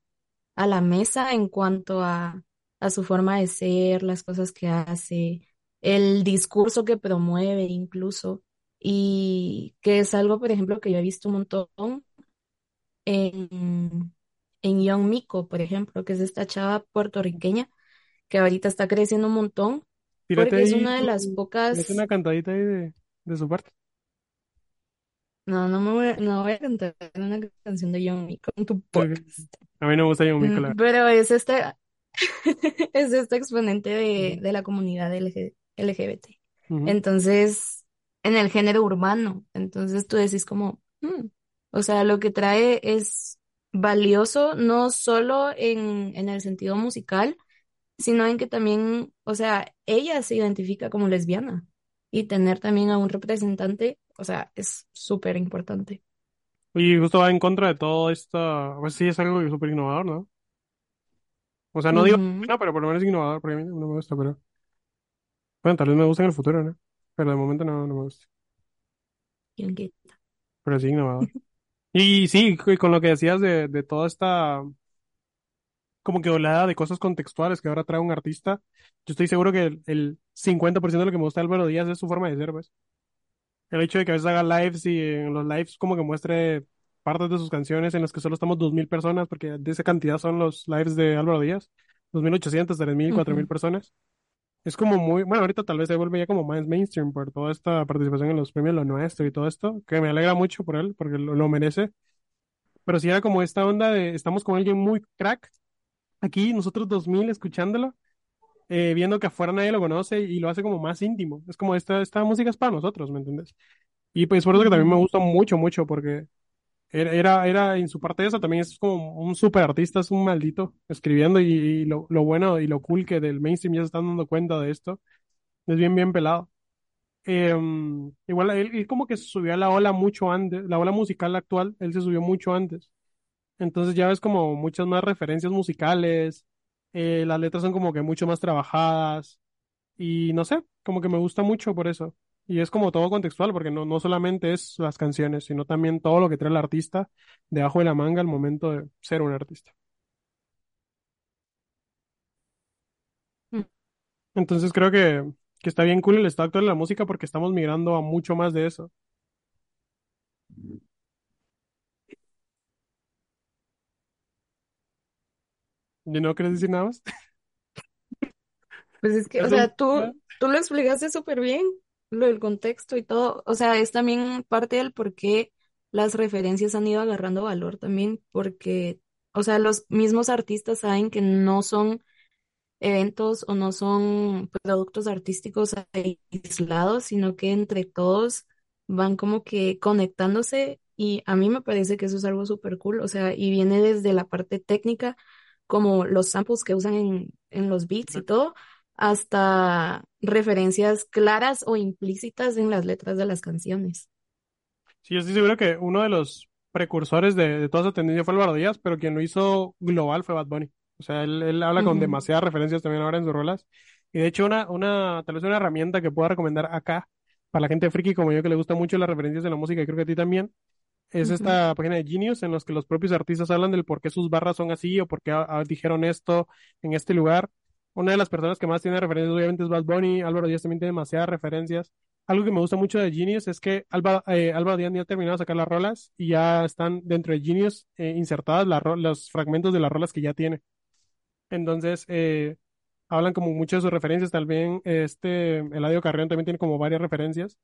a la mesa en cuanto a, a su forma de ser, las cosas que hace, el discurso que promueve incluso, y que es algo, por ejemplo, que yo he visto un montón en, en Young Miko, por ejemplo, que es esta chava puertorriqueña que ahorita está creciendo un montón porque es una de las pocas, una cantadita ahí de, de su parte. no, no me voy, a- no voy a cantar una canción de Young Miko en tu podcast, A mí no me gusta John Mico, la Mm, pero es esta, es este exponente de, de la comunidad LG LGBT. Entonces, en el género urbano, entonces tú decís como, "Mm", o sea, lo que trae es valioso no solo en, en el sentido musical, sino en que también, o sea, ella se identifica como lesbiana y tener también a un representante, o sea, es súper importante. Y justo va en contra de todo esto, pues sí es algo súper innovador, ¿no? O sea, no digo, no, pero por lo menos innovador, porque a mí no me gusta, pero bueno, tal vez me guste en el futuro, ¿no? Pero de momento no, no me gusta. pero sí innovador. Y sí, y con lo que decías de, de toda esta como que oleada de cosas contextuales que ahora trae un artista, yo estoy seguro que el, el 50% de lo que me gusta de Álvaro Díaz es su forma de ser, pues. El hecho de que a veces haga lives y en los lives como que muestre partes de sus canciones en las que solo estamos 2.000 personas, porque de esa cantidad son los lives de Álvaro Díaz, 2.800, 3.000, 4.000 Ujú. personas. Es como muy, bueno, ahorita tal vez se vuelve ya como más mainstream por toda esta participación en los premios Lo Nuestro y todo esto, que me alegra mucho por él, porque lo, lo merece. Pero sí era como esta onda de, estamos con alguien muy crack, aquí nosotros 2.000 escuchándolo, eh, viendo que afuera nadie lo conoce y lo hace como más íntimo. Es como esta, esta música es para nosotros, ¿me entiendes? Y pues por eso que también me gusta mucho, mucho, porque era, era, en su parte eso, también es como un súper artista, es un maldito escribiendo y, lo, lo bueno y lo cool que del mainstream ya se están dando cuenta de esto, es bien, bien pelado. Eh, igual él, él como que se subió a la ola mucho antes, la ola musical actual, él se subió mucho antes. Entonces ya ves como muchas más referencias musicales, eh, las letras son como que mucho más trabajadas y no sé, como que me gusta mucho por eso. Y es como todo contextual, porque no, no solamente es las canciones, sino también todo lo que trae el artista debajo de la manga al momento de ser un artista. Entonces creo que, que está bien cool el estado actual de la música porque estamos migrando a mucho más de eso. ¿Y no quieres decir nada más? Pues es que, o Eso, sea, tú, tú lo explicaste súper bien, lo del contexto y todo. O sea, es también parte del por qué las referencias han ido agarrando valor también, porque, o sea, los mismos artistas saben que no son eventos o no son productos artísticos aislados, sino que entre todos van como que conectándose y a mí me parece que eso es algo súper cool, o sea, y viene desde la parte técnica, como los samples que usan en, en los beats y todo, hasta referencias claras o implícitas en las letras de las canciones. Sí, yo estoy seguro que uno de los precursores de, de toda esa tendencia fue Álvaro Díaz, pero quien lo hizo global fue Bad Bunny. O sea, él, él habla con demasiadas referencias también ahora en sus rolas. Y de hecho, una, una, tal vez una herramienta que pueda recomendar acá, para la gente friki como yo que le gusta mucho las referencias de la música, y creo que a ti también, es esta página de Genius en los que los propios artistas hablan del por qué sus barras son así o por qué ah, dijeron esto en este lugar. Una de las personas que más tiene referencias obviamente es Bad Bunny, Álvaro Díaz también tiene demasiadas referencias. Algo que me gusta mucho de Genius es que Alba, eh, Álvaro Díaz ya ha terminado de sacar las rolas y ya están dentro de Genius eh, insertadas los fragmentos de las rolas que ya tiene. Entonces, eh, hablan como mucho de sus referencias. También este Eladio Carrión también tiene como varias referencias.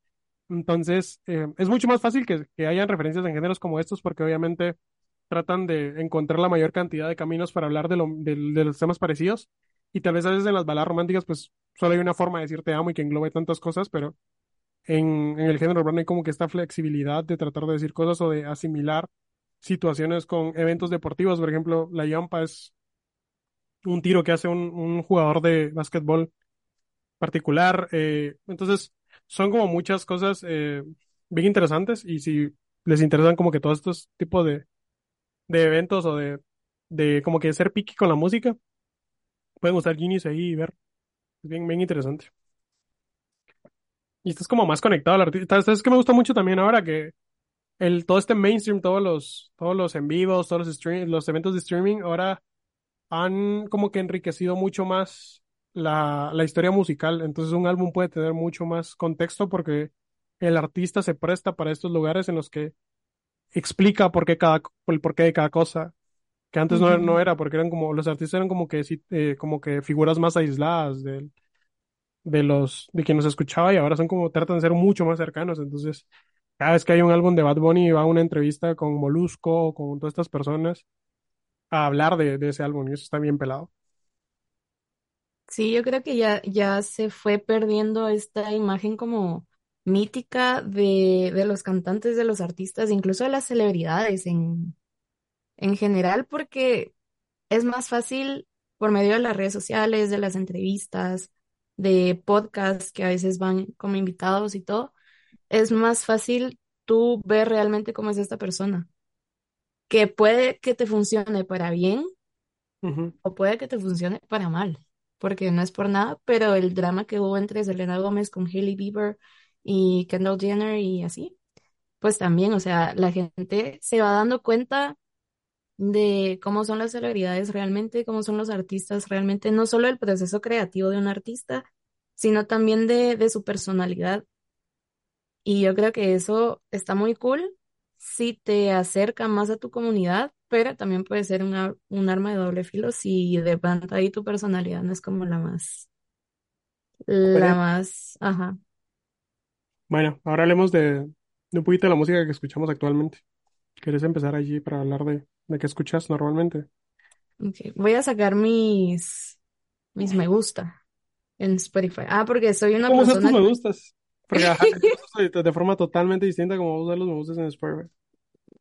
Entonces, eh, es mucho más fácil que, que hayan referencias en géneros como estos porque obviamente tratan de encontrar la mayor cantidad de caminos para hablar de, lo, de, de los temas parecidos. Y tal vez a veces en las baladas románticas, pues solo hay una forma de decir te amo y que englobe tantas cosas, pero en, en el género urbano hay como que esta flexibilidad de tratar de decir cosas o de asimilar situaciones con eventos deportivos. Por ejemplo, la yampa es un tiro que hace un, un jugador de básquetbol particular. eh, entonces, son como muchas cosas eh, bien interesantes y si les interesan como que todos estos tipos de, de eventos o de, de como que ser picky con la música, pueden usar Genius ahí y ver. Es bien, bien interesante. Y estás como más conectado al artista. Es que me gusta mucho también ahora que el, todo este mainstream, todos los, todos los en vivos, todos los, stream, los eventos de streaming, ahora han como que enriquecido mucho más la, la historia musical. Entonces un álbum puede tener mucho más contexto porque el artista se presta para estos lugares en los que explica por qué cada, el porqué de cada cosa, que antes no, no era, porque eran como, los artistas eran como que, sí, eh, como que figuras más aisladas de, de los, de quien nos escuchaba y ahora son como, tratan de ser mucho más cercanos. Entonces, cada vez que hay un álbum de Bad Bunny va a una entrevista con Molusco o con todas estas personas a hablar de, de ese álbum y eso está bien pelado. Sí, yo creo que ya, ya se fue perdiendo esta imagen como mítica de, de los cantantes, de los artistas, incluso de las celebridades en, en general, porque es más fácil por medio de las redes sociales, de las entrevistas, de podcasts que a veces van como invitados y todo, es más fácil tú ver realmente cómo es esta persona, que puede que te funcione para bien o puede que te funcione para mal, porque no es por nada, pero el drama que hubo entre Selena Gómez con Hailey Bieber y Kendall Jenner y así, pues también, o sea, la gente se va dando cuenta de cómo son las celebridades realmente, cómo son los artistas realmente, no solo el proceso creativo de un artista, sino también de, de su personalidad. Y yo creo que eso está muy cool si te acerca más a tu comunidad, pero también puede ser una, un arma de doble filo si de pronto ahí tu personalidad no es como la más, la más, ajá. bueno, ahora hablemos de, de un poquito de la música que escuchamos actualmente. ¿Quieres empezar allí para hablar de, de qué escuchas normalmente? Ok, Voy a sacar mis, mis me gusta en Spotify. Ah, porque soy una ¿Cómo persona me gustas? Porque ajá, de, de forma totalmente distinta como usar los me gustas en Spotify.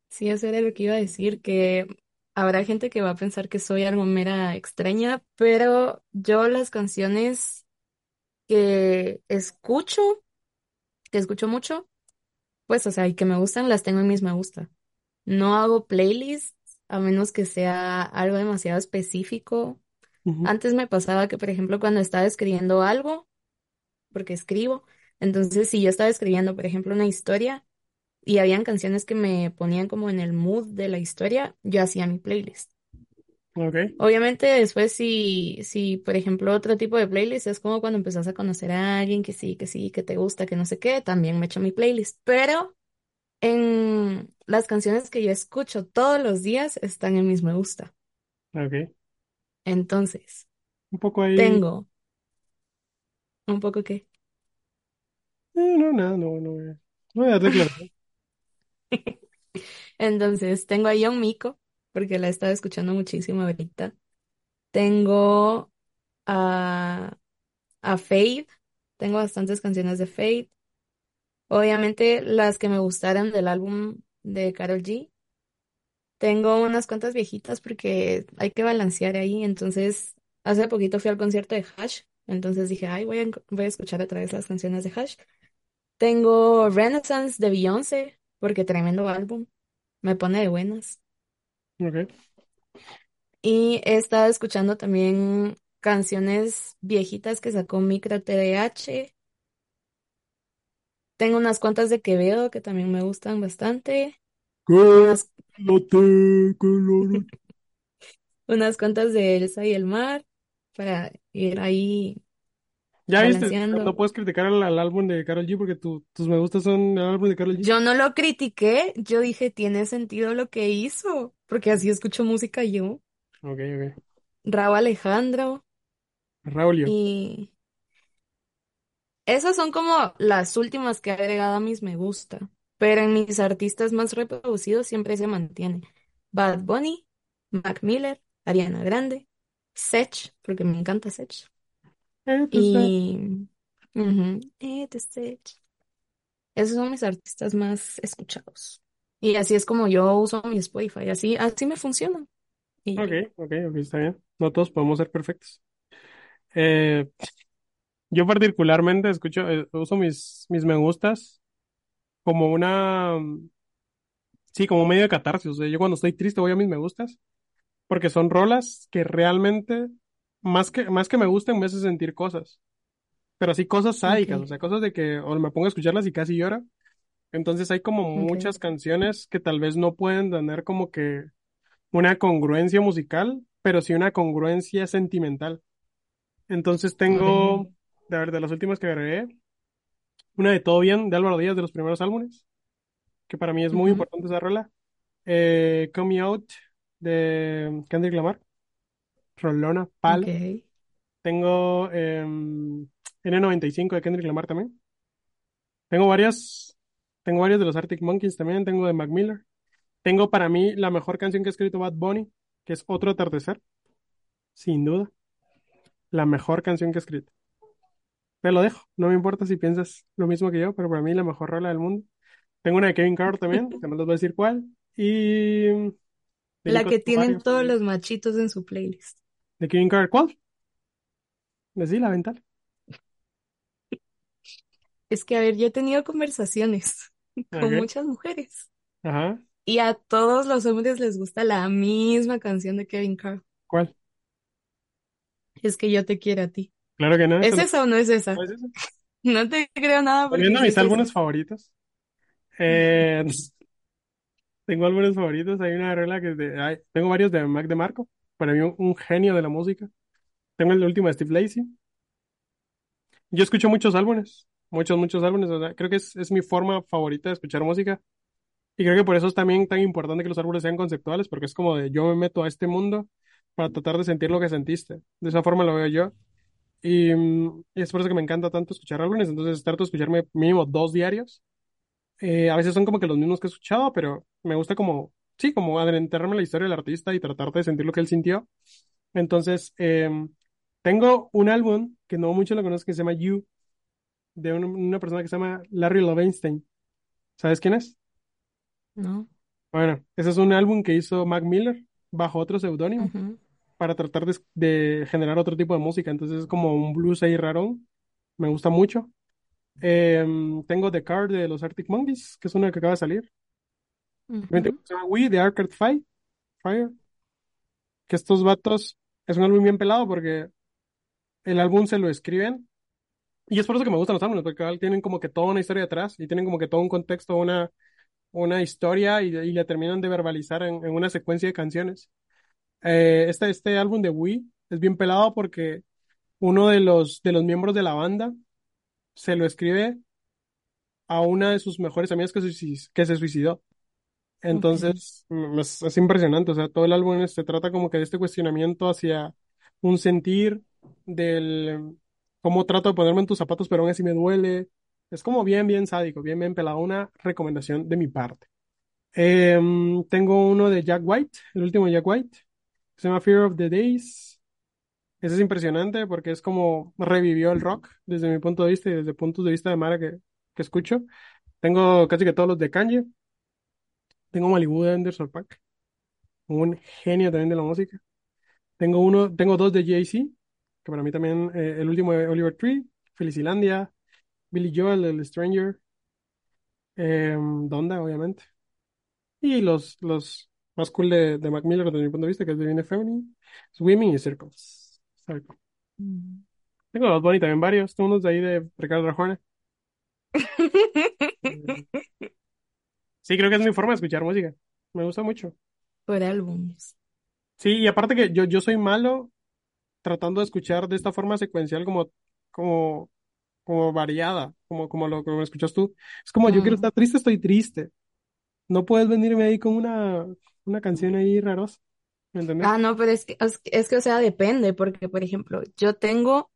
Sí, eso era lo que iba a decir, que habrá gente que va a pensar que soy algo mera extraña, pero yo las canciones que escucho, que escucho mucho, pues, o sea, y que me gustan, las tengo en mis me gusta. No hago playlists a menos que sea algo demasiado específico. Antes me pasaba que, por ejemplo, cuando estaba escribiendo algo, porque escribo, entonces si yo estaba escribiendo, por ejemplo, una historia, y habían canciones que me ponían como en el mood de la historia, yo hacía mi playlist. Ok, Obviamente después si, si, por ejemplo, otro tipo de playlist es como cuando empezás a conocer a alguien que sí, que sí, que te gusta, que no sé qué, también me echo mi playlist. Pero en las canciones que yo escucho todos los días están en mis me gusta. ok. Entonces, Un poco ahí. tengo un poco que... eh, no, nada, no, no, voy a- no voy a. Entonces, tengo a Young Miko, porque la he estado escuchando muchísimo ahorita. Tengo a, a Fade, tengo bastantes canciones de Fade. Obviamente las que me gustaron del álbum de Karol G. Tengo unas cuantas viejitas porque hay que balancear ahí. Entonces, hace poquito fui al concierto de Hash. Entonces dije, ay, voy a, voy a escuchar otra vez las canciones de Hash. Tengo Renaissance de Beyoncé, porque tremendo álbum. Me pone de buenas. Ok. Y he estado escuchando también canciones viejitas que sacó Micro TDH. Tengo unas cuantas de Quevedo que también me gustan bastante. Unas, unas cuantas de Elsa y el mar para ir ahí Ya viste, no puedes criticar al, al álbum de Karol G porque tu- tus me gustas son el álbum de Karol G. Yo no lo critiqué, yo dije, tiene sentido lo que hizo, porque así escucho música yo. Ok, ok. Rauw Alejandro Raulio. y esas son como las últimas que he agregado a mis me gusta, pero en mis artistas más reproducidos siempre se mantiene Bad Bunny, Mac Miller, Ariana Grande, Sech, porque me encanta Sech, Entonces, y ujú, eh, de Sech. Esos son mis artistas más escuchados. Y así es como yo uso mi Spotify, así, así me funciona. Y ya. ok, ok, ok, está bien. No todos podemos ser perfectos. Eh, yo particularmente escucho, eh, uso mis, mis me gustas como una, sí, como un medio de catarsis. O sea, yo cuando estoy triste voy a mis me gustas porque son rolas que realmente, más que, más que me gusten, me hacen sentir cosas. Pero así cosas sádicas, o sea, cosas de que o me pongo a escucharlas y casi lloro. Entonces hay como muchas canciones que tal vez no pueden tener como que una congruencia musical, pero sí una congruencia sentimental. Entonces tengo, de ver, de las últimas que agregué, una de Todo Bien de Álvaro Díaz de los primeros álbumes, que para mí es muy importante esa rola. Eh, Come Me Out de Kendrick Lamar, Rolona, ok, Palo. Tengo em, N95 de Kendrick Lamar también. Tengo varias, tengo varias de los Arctic Monkeys también, tengo de Mac Miller. Tengo para mí la mejor canción que ha escrito Bad Bunny, que es Otro Atardecer, sin duda, la mejor canción que ha escrito. Te lo dejo, no me importa si piensas lo mismo que yo, pero para mí la mejor rola del mundo. Tengo una de Kevin Carter también, que no les voy a decir cuál, y de La que tienen Varios todos los machitos en su playlist. De Kevin Carter, ¿cuál? Decí la ventana. Es que, a ver, yo he tenido conversaciones con muchas mujeres ajá, y a todos los hombres les gusta la misma canción de Kevin Carl. ¿cuál? Es que yo te quiero a ti. Claro que no, ¿Es no, esa o no es no esa? es esa. No te creo nada a sé mis es álbumes favoritos, Eh, tengo álbumes favoritos. Hay una regla que es de, ay, tengo varios de Mac DeMarco. Para mí un, un genio de la música. Tengo el último de Steve Lacy. Yo escucho muchos álbumes, muchos, muchos álbumes. o sea, creo que es, es mi forma favorita de escuchar música. Y creo que por eso es también tan importante que los álbumes sean conceptuales, porque es como de yo me meto a este mundo para tratar de sentir lo que sentiste. De esa forma lo veo yo. Y, mm, y es por eso que me encanta tanto escuchar álbumes. Entonces trato de escucharme mínimo dos diarios. Eh, a veces son como que los mismos que he escuchado, pero me gusta como, sí, como adentrarme en la historia del artista y tratar de sentir lo que él sintió. Entonces, em, tengo un álbum que no mucho lo conozco que se llama You, de un- una persona que se llama Larry Lovenstein. ¿Sabes quién es? ¿No? Bueno, ese es un álbum que hizo Mac Miller bajo otro seudónimo. Para tratar de, de generar otro tipo de música. Entonces es como un blues ahí rarón. Me gusta mucho. Em, tengo The Card de los Arctic Monkeys, que es una que acaba de salir. Uno que se llama We, The Arcade Fire, Fire, que estos vatos es un álbum bien pelado porque el álbum se lo escriben. Y es por eso que me gustan los álbumes, porque tienen como que toda una historia detrás y tienen como que todo un contexto, una, una historia y, y la terminan de verbalizar en, en una secuencia de canciones. Eh, este, este álbum de We es bien pelado porque uno de los, de los miembros de la banda se lo escribe a una de sus mejores amigas que, se suicidó. Entonces, mm, es, es impresionante. O sea, todo el álbum se trata como que de este cuestionamiento hacia un sentir del cómo trato de ponerme en tus zapatos, pero aún así me duele. Es como bien, bien sádico, bien, bien pelado. Una recomendación de mi parte. Em, tengo uno de Jack White, el último de Jack White, se llama Fear of the Days. Ese es impresionante porque es como revivió el rock desde mi punto de vista y desde puntos de vista de Mara que, que escucho. Tengo casi que todos los de Kanye. Tengo Malibu de Anderson .Paak, un genio también de la música. Tengo uno, tengo dos de Jay-Z, que para mí también, eh, el último de Oliver Tree, Felicilandia, Billy Joel, El Stranger, eh, Donda, obviamente. Y los, los más cool de, de Mac Miller desde mi punto de vista, que es Divine Feminine, Swimming y Circles. Circle. Mm. Tengo los Bunny también varios, tengo unos de ahí de Ricardo Arjona. Eh, Sí, creo que es mi forma de escuchar música. Me gusta mucho. Por álbumes. Sí, y aparte que yo, yo soy malo tratando de escuchar de esta forma secuencial como, como, como variada, como, como lo me escuchas tú. Es como yo quiero estar triste, estoy triste. No puedes venirme ahí con una, una canción ahí rarosa, ¿me entendés? Ah, no, pero es que, es que, es que, o sea, depende, porque, por ejemplo, yo tengo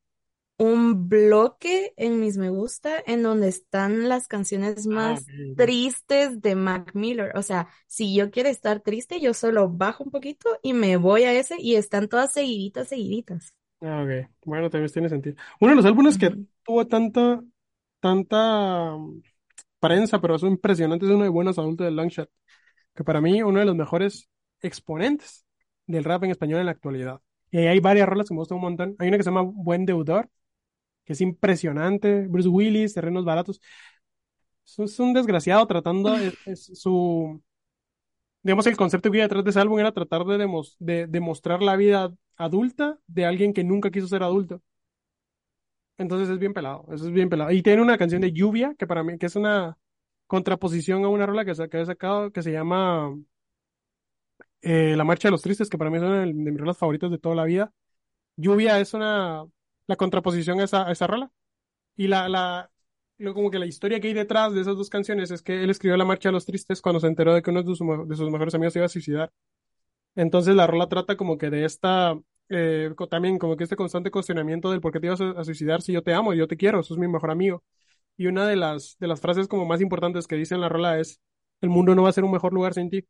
un bloque en mis me gusta en donde están las canciones Ah, más tristes de Mac Miller. O sea, si yo quiero estar triste, yo solo bajo un poquito y me voy a ese y están todas seguiditas, seguiditas. Ah, ok. Bueno, también tiene sentido. Uno de los álbumes que tuvo tanta, tanta mm, prensa, pero es impresionante, es uno de Buenos Adultos de Longshot, que para mí uno de los mejores exponentes del rap en español en la actualidad. Y ahí hay varias rolas que me gustan un montón. Hay una que se llama Buen Deudor, que es impresionante. Bruce Willis, Terrenos Baratos. Es un, es un desgraciado tratando, es, es su, digamos, el concepto que había detrás de ese álbum era tratar de, demos- de demostrar la vida adulta de alguien que nunca quiso ser adulto. Entonces es bien pelado, eso es bien pelado. Y tiene una canción de Lluvia, que para mí, que es una contraposición a una rola que, que he sacado, que se llama eh, La Marcha de los Tristes, que para mí es una de mis rolas favoritas de toda la vida. Lluvia es una, la contraposición a esa, rola. Y la, la, como que la historia que hay detrás de esas dos canciones es que él escribió La Marcha de los Tristes cuando se enteró de que uno de sus, mejores amigos se iba a suicidar. Entonces la rola trata como que de esta, eh, también como que este constante cuestionamiento del por qué te ibas a, a suicidar si yo te amo, yo te quiero, sos mi mejor amigo. Y una de las, de las frases como más importantes que dice en la rola es, el mundo no va a ser un mejor lugar sin ti.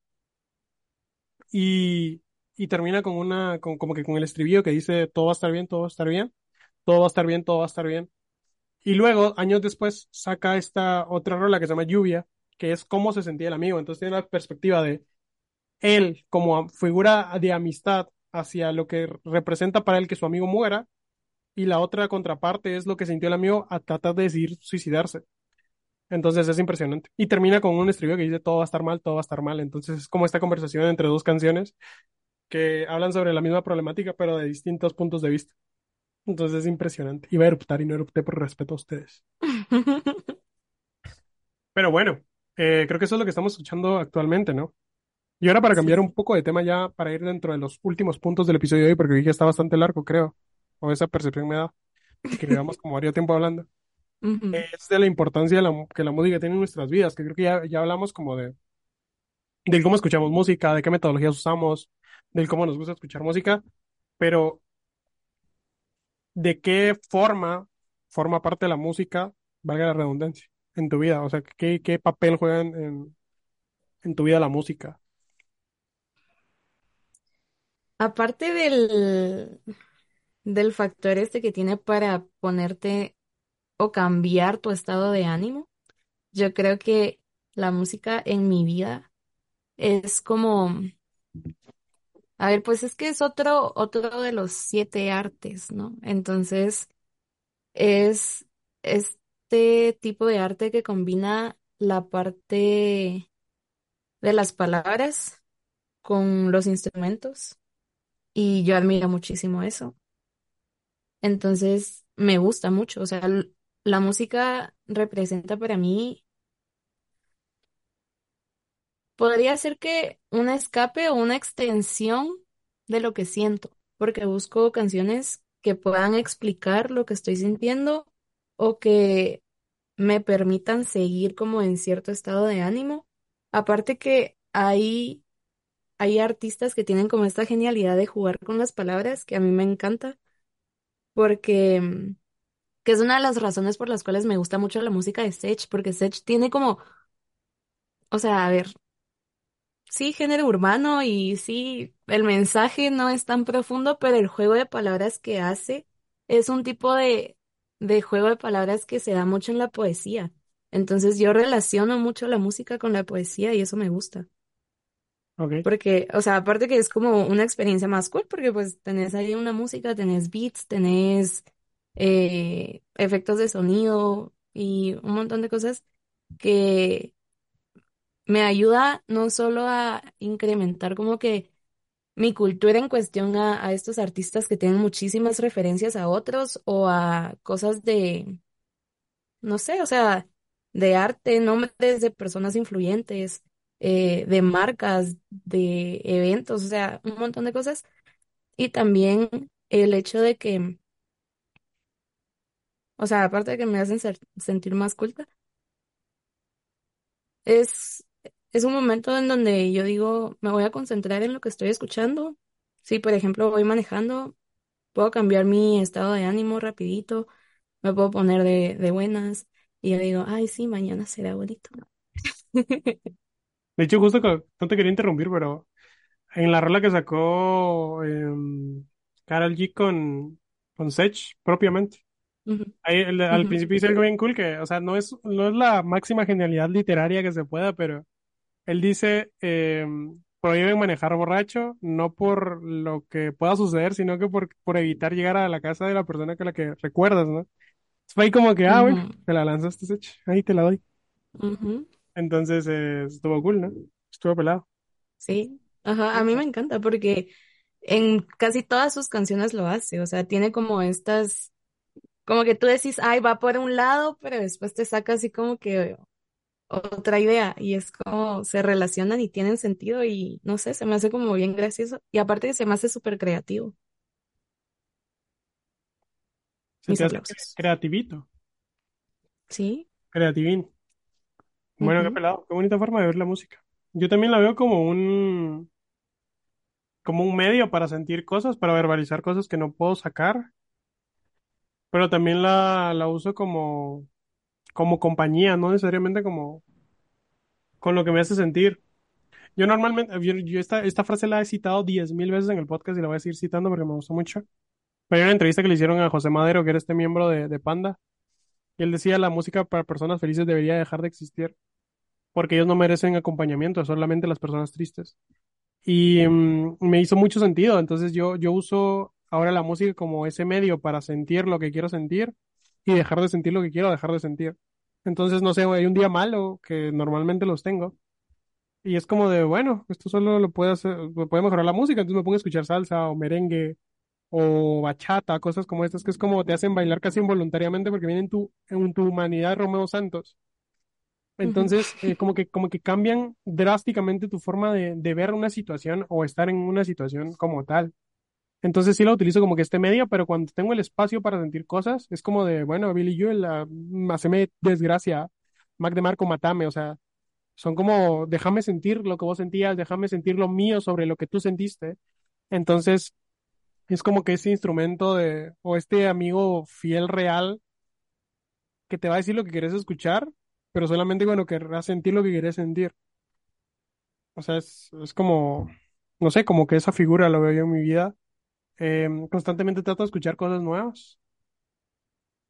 Y, y termina con una, con, como que con el estribillo que dice, todo va a estar bien, todo va a estar bien, todo va a estar bien, todo va a estar bien. Y luego, años después, saca esta otra rola que se llama Lluvia, que es cómo se sentía el amigo. Entonces tiene la perspectiva de él como figura de amistad hacia lo que representa para él que su amigo muera, y la otra contraparte es lo que sintió el amigo a tratar de decidir suicidarse. Entonces es impresionante. Y termina con un estribillo que dice todo va a estar mal, todo va a estar mal. Entonces es como esta conversación entre dos canciones que hablan sobre la misma problemática, pero de distintos puntos de vista. Entonces es impresionante. Iba a eruptar y no erupté por respeto a ustedes. Pero bueno, Eh, creo que eso es lo que estamos escuchando actualmente, ¿no? Y ahora para cambiar Sí. un poco de tema ya, para ir dentro de los últimos puntos del episodio de hoy, porque hoy ya está bastante largo, creo, o esa percepción me da, que llevamos como varios tiempo hablando, Ujú. es de la importancia de la que la música tiene en nuestras vidas, que creo que ya, ya hablamos como de, del cómo escuchamos música, de qué metodologías usamos, del cómo nos gusta escuchar música, pero de qué forma forma parte de la música, valga la redundancia, en tu vida, o sea, qué, qué papel juega en, en en tu vida la música. Aparte del, del factor este que tiene para ponerte o cambiar tu estado de ánimo, yo creo que la música en mi vida es como, a ver, pues es que es otro, otro de los siete artes, ¿no? Entonces, es este tipo de arte que combina la parte de las palabras con los instrumentos y yo admiro muchísimo eso. Entonces, me gusta mucho, o sea, la música representa para mí, podría ser que un escape o una extensión de lo que siento, porque busco canciones que puedan explicar lo que estoy sintiendo o que me permitan seguir como en cierto estado de ánimo. Aparte que hay, hay artistas que tienen como esta genialidad de jugar con las palabras que a mí me encanta, porque mm, que es una de las razones por las cuales me gusta mucho la música de Sech, porque Sech tiene como, o sea, a ver, sí, género urbano y sí, el mensaje no es tan profundo, pero el juego de palabras que hace es un tipo de, de juego de palabras que se da mucho en la poesía. Entonces yo relaciono mucho la música con la poesía y eso me gusta. Porque, o sea, aparte que es como una experiencia más cool, porque pues tenés ahí una música, tenés beats, tenés eh, efectos de sonido y un montón de cosas que me ayuda no solo a incrementar como que mi cultura en cuestión a, a estos artistas que tienen muchísimas referencias a otros o a cosas de, no sé, o sea, de arte, nombres de personas influyentes, eh, de marcas, de eventos, o sea, un montón de cosas. Y también el hecho de que, o sea, aparte de que me hacen sentir más culta, es, es un momento en donde yo digo, me voy a concentrar en lo que estoy escuchando. Si, por ejemplo, voy manejando, puedo cambiar mi estado de ánimo rapidito, me puedo poner de, de buenas y yo digo, ay, sí, mañana será bonito. De hecho, justo que, no te quería interrumpir, pero en la rola que sacó Karol G con, con Sech, propiamente, Ujú, ahí, el- al principio dice algo bien cool que, o sea, no es, no es la máxima genialidad literaria que se pueda, pero él dice, em, prohíben manejar borracho, no por lo que pueda suceder, sino que por, por evitar llegar a la casa de la persona con la que recuerdas, ¿no? Fue ahí como que, ah, bueno, ujú, te la lanzaste, Sech, ahí te la doy. Entonces, eh, estuvo cool, ¿no? Estuvo pelado. Sí, ajá, a mí me encanta porque en casi todas sus canciones lo hace, o sea, tiene como estas, como que tú decís, ay, va por un lado, pero después te saca así como que otra idea y es como se relacionan y tienen sentido y no sé, se me hace como bien gracioso y aparte se me hace súper creativo. Se Mis te hace aplausos. creativito, Sí, creativín. Bueno, qué ujú, pelado, qué bonita forma de ver la música. Yo también la veo como un, como un medio para sentir cosas, para verbalizar cosas que no puedo sacar, pero también la, la uso como, como compañía, no necesariamente como con lo que me hace sentir. Yo normalmente, yo, yo esta, esta frase la he citado diez mil veces en el podcast y la voy a seguir citando porque me gustó mucho. Pero hay una entrevista que le hicieron a José Madero, que era este miembro de, de Panda, y él decía la música para personas felices debería dejar de existir porque ellos no merecen acompañamiento, solamente las personas tristes. Y mm, me hizo mucho sentido, entonces yo, yo uso ahora la música como ese medio para sentir lo que quiero sentir y dejar de sentir lo que quiero dejar de sentir. Entonces, no sé, hay un día malo que normalmente los tengo y es como de, bueno, esto solo lo puede hacer, puede mejorar la música, entonces me pongo a escuchar salsa o merengue o bachata, cosas como estas que es como te hacen bailar casi involuntariamente porque vienen tu, en tu humanidad Romeo Santos. Entonces, eh, como que, como que cambian drásticamente tu forma de, de ver una situación o estar en una situación como tal. Entonces sí la utilizo como que este medio, pero cuando tengo el espacio para sentir cosas, es como de, bueno, Billy Joel, ah, mm, haceme desgracia, Mac de Marco, matame, o sea, son como, déjame sentir lo que vos sentías, déjame sentir lo mío sobre lo que tú sentiste. Entonces, es como que ese instrumento de, o este amigo fiel real que te va a decir lo que quieres escuchar, pero solamente cuando querrás sentir lo que quieres sentir. O sea, es, es como, no sé, como que esa figura lo veo yo en mi vida. Eh, constantemente trato de escuchar cosas nuevas.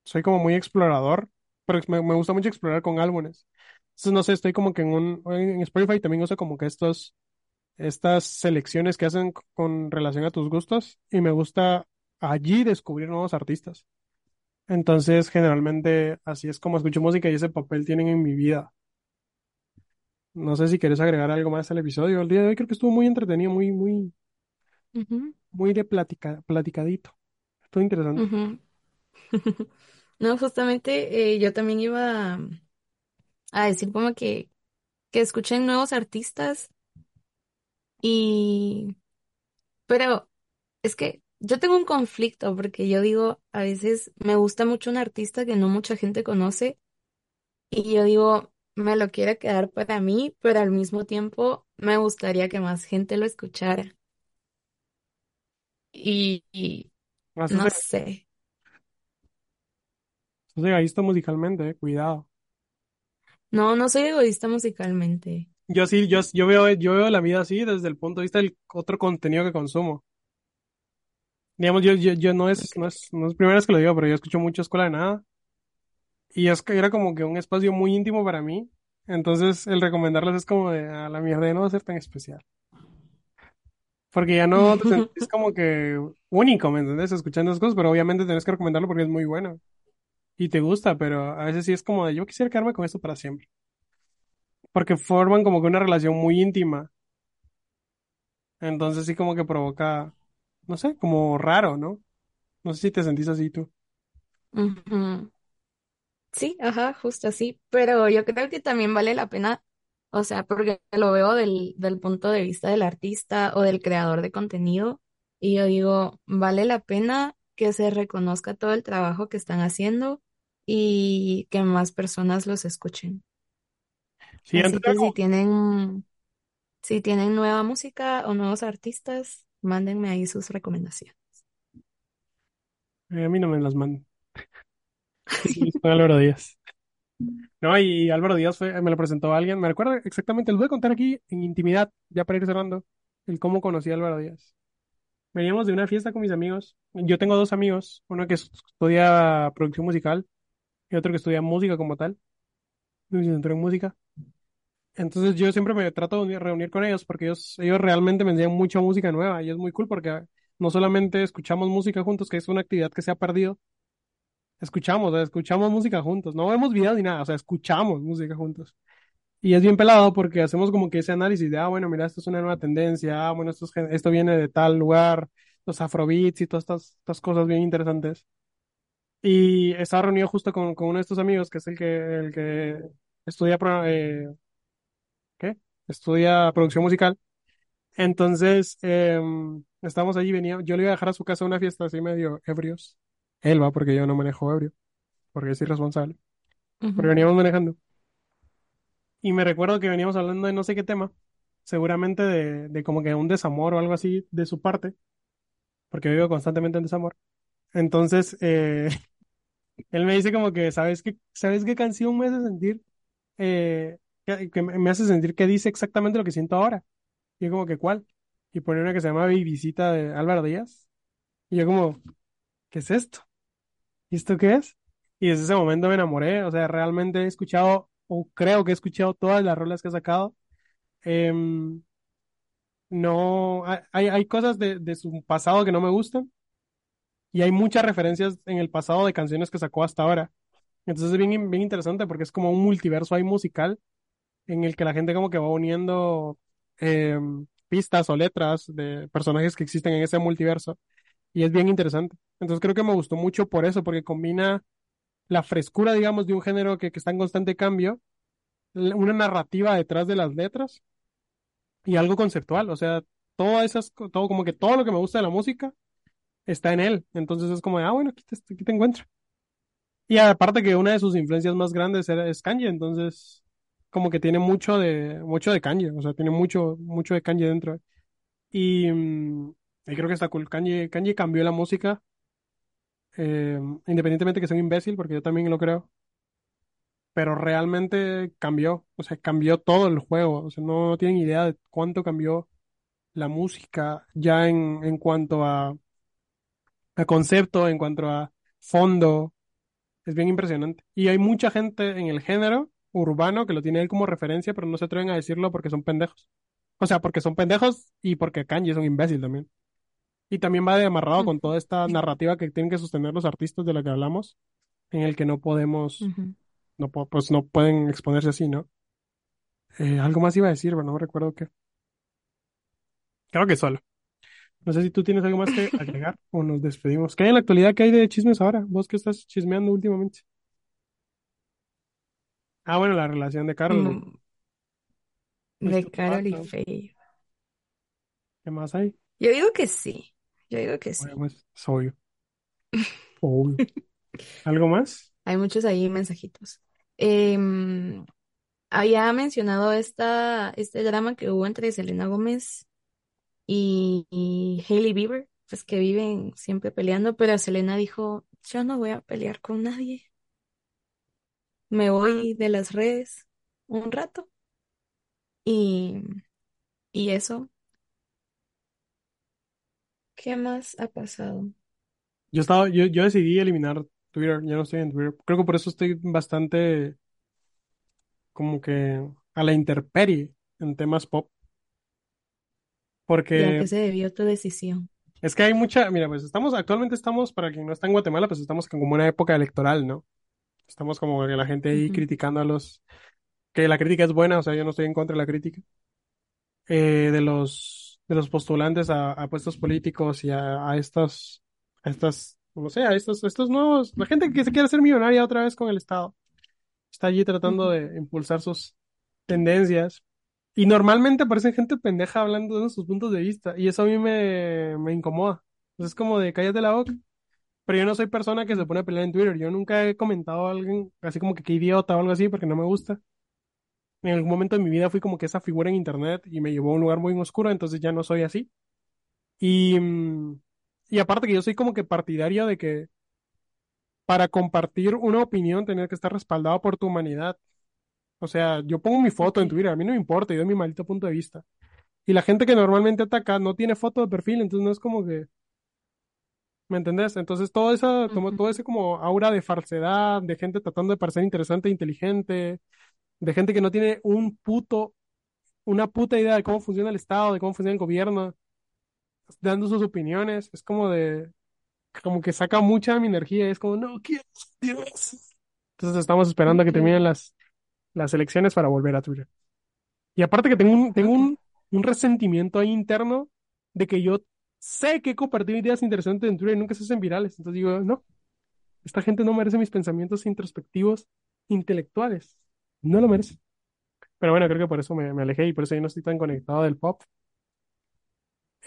Soy como muy explorador, pero me, me gusta mucho explorar con álbumes. Entonces, no sé, estoy como que en un, en Spotify también uso como que estos, estas selecciones que hacen con relación a tus gustos y me gusta allí descubrir nuevos artistas. Entonces, generalmente así es como escucho música y ese papel tienen en mi vida. No sé si quieres agregar algo más al episodio. El día de hoy creo que estuvo muy entretenido, muy, muy, muy de platica, platicadito. Estuvo interesante. No, justamente eh, yo también iba a, a decir como que, que escuchen nuevos artistas y... Pero es que yo tengo un conflicto porque yo digo, a veces me gusta mucho un artista que no mucha gente conoce y yo digo, me lo quiero quedar para mí, pero al mismo tiempo me gustaría que más gente lo escuchara. Y, no sé. eso es egoísta musicalmente, eh, Cuidado. No, no soy egoísta musicalmente. Yo sí, yo, yo veo, yo veo la vida así desde el punto de vista del otro contenido que consumo. Digamos, yo, yo, yo no es, no es, no es primera vez que lo digo, pero yo escucho mucho Escuela de Nada y es que era como que un espacio muy íntimo para mí. Entonces, el recomendarles es como de a la mierda de no va a ser tan especial. Porque ya no te sentís como que único, ¿me entendés? Escuchando esas cosas, pero obviamente tenés que recomendarlo porque es muy bueno y te gusta, pero a veces sí es como de yo quisiera quedarme con esto para siempre. Porque forman como que una relación muy íntima. Entonces sí como que provoca, no sé, como raro, ¿no? No sé si te sentís así tú. Sí, ajá, justo así. Pero yo creo que también vale la pena, o sea, porque lo veo del, del punto de vista del artista o del creador de contenido, y yo digo, vale la pena que se reconozca todo el trabajo que están haciendo y que más personas los escuchen. Así que si como, tienen, si tienen nueva música o nuevos artistas, mándenme ahí sus recomendaciones. eh, a mí no me las mandan. Sí, con Álvaro Díaz. No, y Álvaro Díaz fue, me lo presentó a alguien, me recuerda exactamente, les voy a contar aquí en intimidad, ya para ir cerrando, el cómo conocí a Álvaro Díaz. Veníamos de una fiesta con mis amigos. Yo tengo dos amigos, uno que estudia producción musical y otro que estudia música como tal, licenciatura en música. Entonces yo siempre me trato de unir- reunir con ellos porque ellos, ellos realmente me enseñan mucha música nueva y es muy cool porque no solamente escuchamos música juntos, que es una actividad que se ha perdido, escuchamos, escuchamos música juntos, no vemos videos ni nada, o sea, escuchamos música juntos. Y es bien pelado porque hacemos como que ese análisis de, ah, bueno, mira, esto es una nueva tendencia, ah, bueno, esto, es esto viene de tal lugar, los afrobeats y todas estas, estas cosas bien interesantes. Y estaba reunido justo con, con uno de estos amigos, que es el que, el que estudia, eh, ¿qué? Estudia producción musical. Entonces, em, estábamos allí, venía, yo le iba a dejar a su casa una fiesta así medio ebrios. Él va, porque yo no manejo ebrio, porque es irresponsable. Pero Ujú, veníamos manejando. Y me recuerdo que veníamos hablando de no sé qué tema, seguramente de, de como que un desamor o algo así de su parte, porque vivo constantemente en desamor. Entonces, eh, él me dice como que, ¿sabes qué, ¿sabes qué canción me hace sentir? Eh, que, me hace sentir que dice exactamente lo que siento ahora. Y yo como que, ¿cuál? Y pone una que se llama Visita de Álvaro Díaz. Y yo como, ¿qué es esto? ¿Y esto qué es? Y desde ese momento me enamoré, o sea, realmente he escuchado, o creo que he escuchado todas las rolas que ha sacado. Em, no, hay hay cosas de, de su pasado que no me gustan y hay muchas referencias en el pasado de canciones que sacó hasta ahora. Entonces es bien, bien interesante porque es como un multiverso ahí musical en el que la gente como que va uniendo em, pistas o letras de personajes que existen en ese multiverso y es bien interesante. Entonces creo que me gustó mucho por eso, porque combina la frescura, digamos, de un género que, que está en constante cambio una narrativa detrás de las letras y algo conceptual. O sea, todas esas, todo como que todo lo que me gusta de la música está en él. Entonces es como de, ah, bueno, aquí te, aquí te encuentro. Y aparte que una de sus influencias más grandes era, es Kanye, entonces como que tiene mucho de, mucho de Kanye, o sea, tiene mucho, mucho de Kanye dentro. Y, mm, y creo que está cool. Kanye, Kanye cambió la música, eh, independientemente que sea un imbécil, porque yo también lo creo, pero realmente cambió, o sea, cambió todo el juego, o sea, no, tienen idea de cuánto cambió la música ya en, en cuanto a concepto, en cuanto a fondo, es bien impresionante. Y hay mucha gente en el género urbano que lo tiene él como referencia, pero no se atreven a decirlo porque son pendejos. O sea, porque son pendejos y porque Kanye es un imbécil también. Y también va de amarrado con toda esta narrativa que tienen que sostener los artistas de la que hablamos, en el que no podemos, no, po- pues no pueden exponerse así, ¿no? Eh, algo más iba a decir, pero no recuerdo qué. Creo que solo. No sé si tú tienes algo más que agregar o nos despedimos. ¿Qué hay en la actualidad? ¿Qué hay de chismes ahora? ¿Vos qué estás chismeando últimamente? Ah, bueno, la relación de Carol. Mm, Fuiste De Carol y pato. Faye. ¿Qué más hay? Yo digo que sí. Yo digo que sí. Bueno, pues, es obvio. Obvio. ¿Algo más? Hay muchos ahí mensajitos. Em, había mencionado esta, este drama que hubo entre Selena Gómez y, y Hailey Bieber, pues que viven siempre peleando, pero Selena dijo, yo no voy a pelear con nadie. Me voy de las redes un rato. Y, y eso, ¿qué más ha pasado? Yo estaba, yo, yo decidí eliminar Twitter, ya no estoy en Twitter. Creo que por eso estoy bastante como que a la intemperie en temas pop. ¿Y a Porque qué se debió tu decisión? es que hay mucha, mira, pues estamos, actualmente estamos, para quien no está en Guatemala, pues estamos como en una época electoral, ¿no? Estamos como que la gente ahí Ujú. criticando a los, que la crítica es buena, o sea, yo no estoy en contra de la crítica, eh, de los, de los postulantes a, a puestos políticos y a, a estas, a estas, no sé, a estos, estos nuevos, la gente que se quiere hacer millonaria otra vez con el Estado. Está allí tratando Ujú. de impulsar sus tendencias. Y normalmente aparece gente pendeja hablando de sus puntos de vista. Y eso a mí me, me incomoda. Entonces es como de cállate la boca. Pero yo no soy persona que se pone a pelear en Twitter. Yo nunca he comentado a alguien así como que qué idiota o algo así porque no me gusta. En algún momento de mi vida fui como que esa figura en internet y me llevó a un lugar muy oscuro, entonces ya no soy así. Y, mm, y aparte que yo soy como que partidario de que para compartir una opinión tener que estar respaldado por tu humanidad. O sea, yo pongo mi foto en. Twitter, a mí no me importa, yo doy mi maldito punto de vista. Y la gente que normalmente ataca no tiene foto de perfil, entonces no es como que, ¿me entendés? Entonces todo esa, como, Ujú. todo ese como aura de falsedad, de gente tratando de parecer interesante e inteligente, de gente que no tiene un puto, una puta idea de cómo funciona el Estado, de cómo funciona el gobierno, dando sus opiniones, es como de, como que saca mucha de mi energía, es como, no quiero eso. Entonces estamos esperando a que terminen las, las elecciones para volver a Twitter. Y aparte que tengo un, tengo un, un resentimiento ahí interno de que yo sé que he compartido ideas interesantes en Twitter y nunca se hacen virales. Entonces digo, no, esta gente no merece mis pensamientos introspectivos intelectuales. No lo merece. Pero bueno, creo que por eso me, me alejé y por eso yo no estoy tan conectado del pop.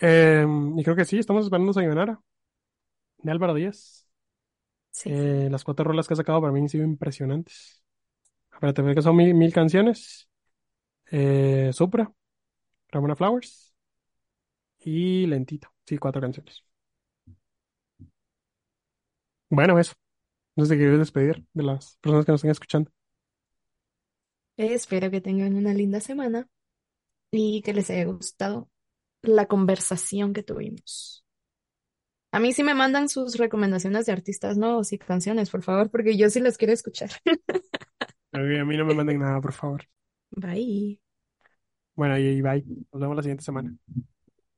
Eh, y creo que sí, estamos esperando Sayonara de Álvaro Díaz. Sí. Eh, las cuatro rolas que ha sacado para mí han sido impresionantes. Espérate, ve que son mil, mil canciones. Eh, Supra, Ramona Flowers y Lentito. Sí, cuatro canciones. Bueno, eso. No sé qué quieres despedir de las personas que nos están escuchando. Espero que tengan una linda semana y que les haya gustado la conversación que tuvimos. A mí sí me mandan sus recomendaciones de artistas nuevos y canciones, por favor, porque yo sí las quiero escuchar. A mí, a mí no me manden nada, por favor. Bye. Bueno, y, y bye. Nos vemos la siguiente semana.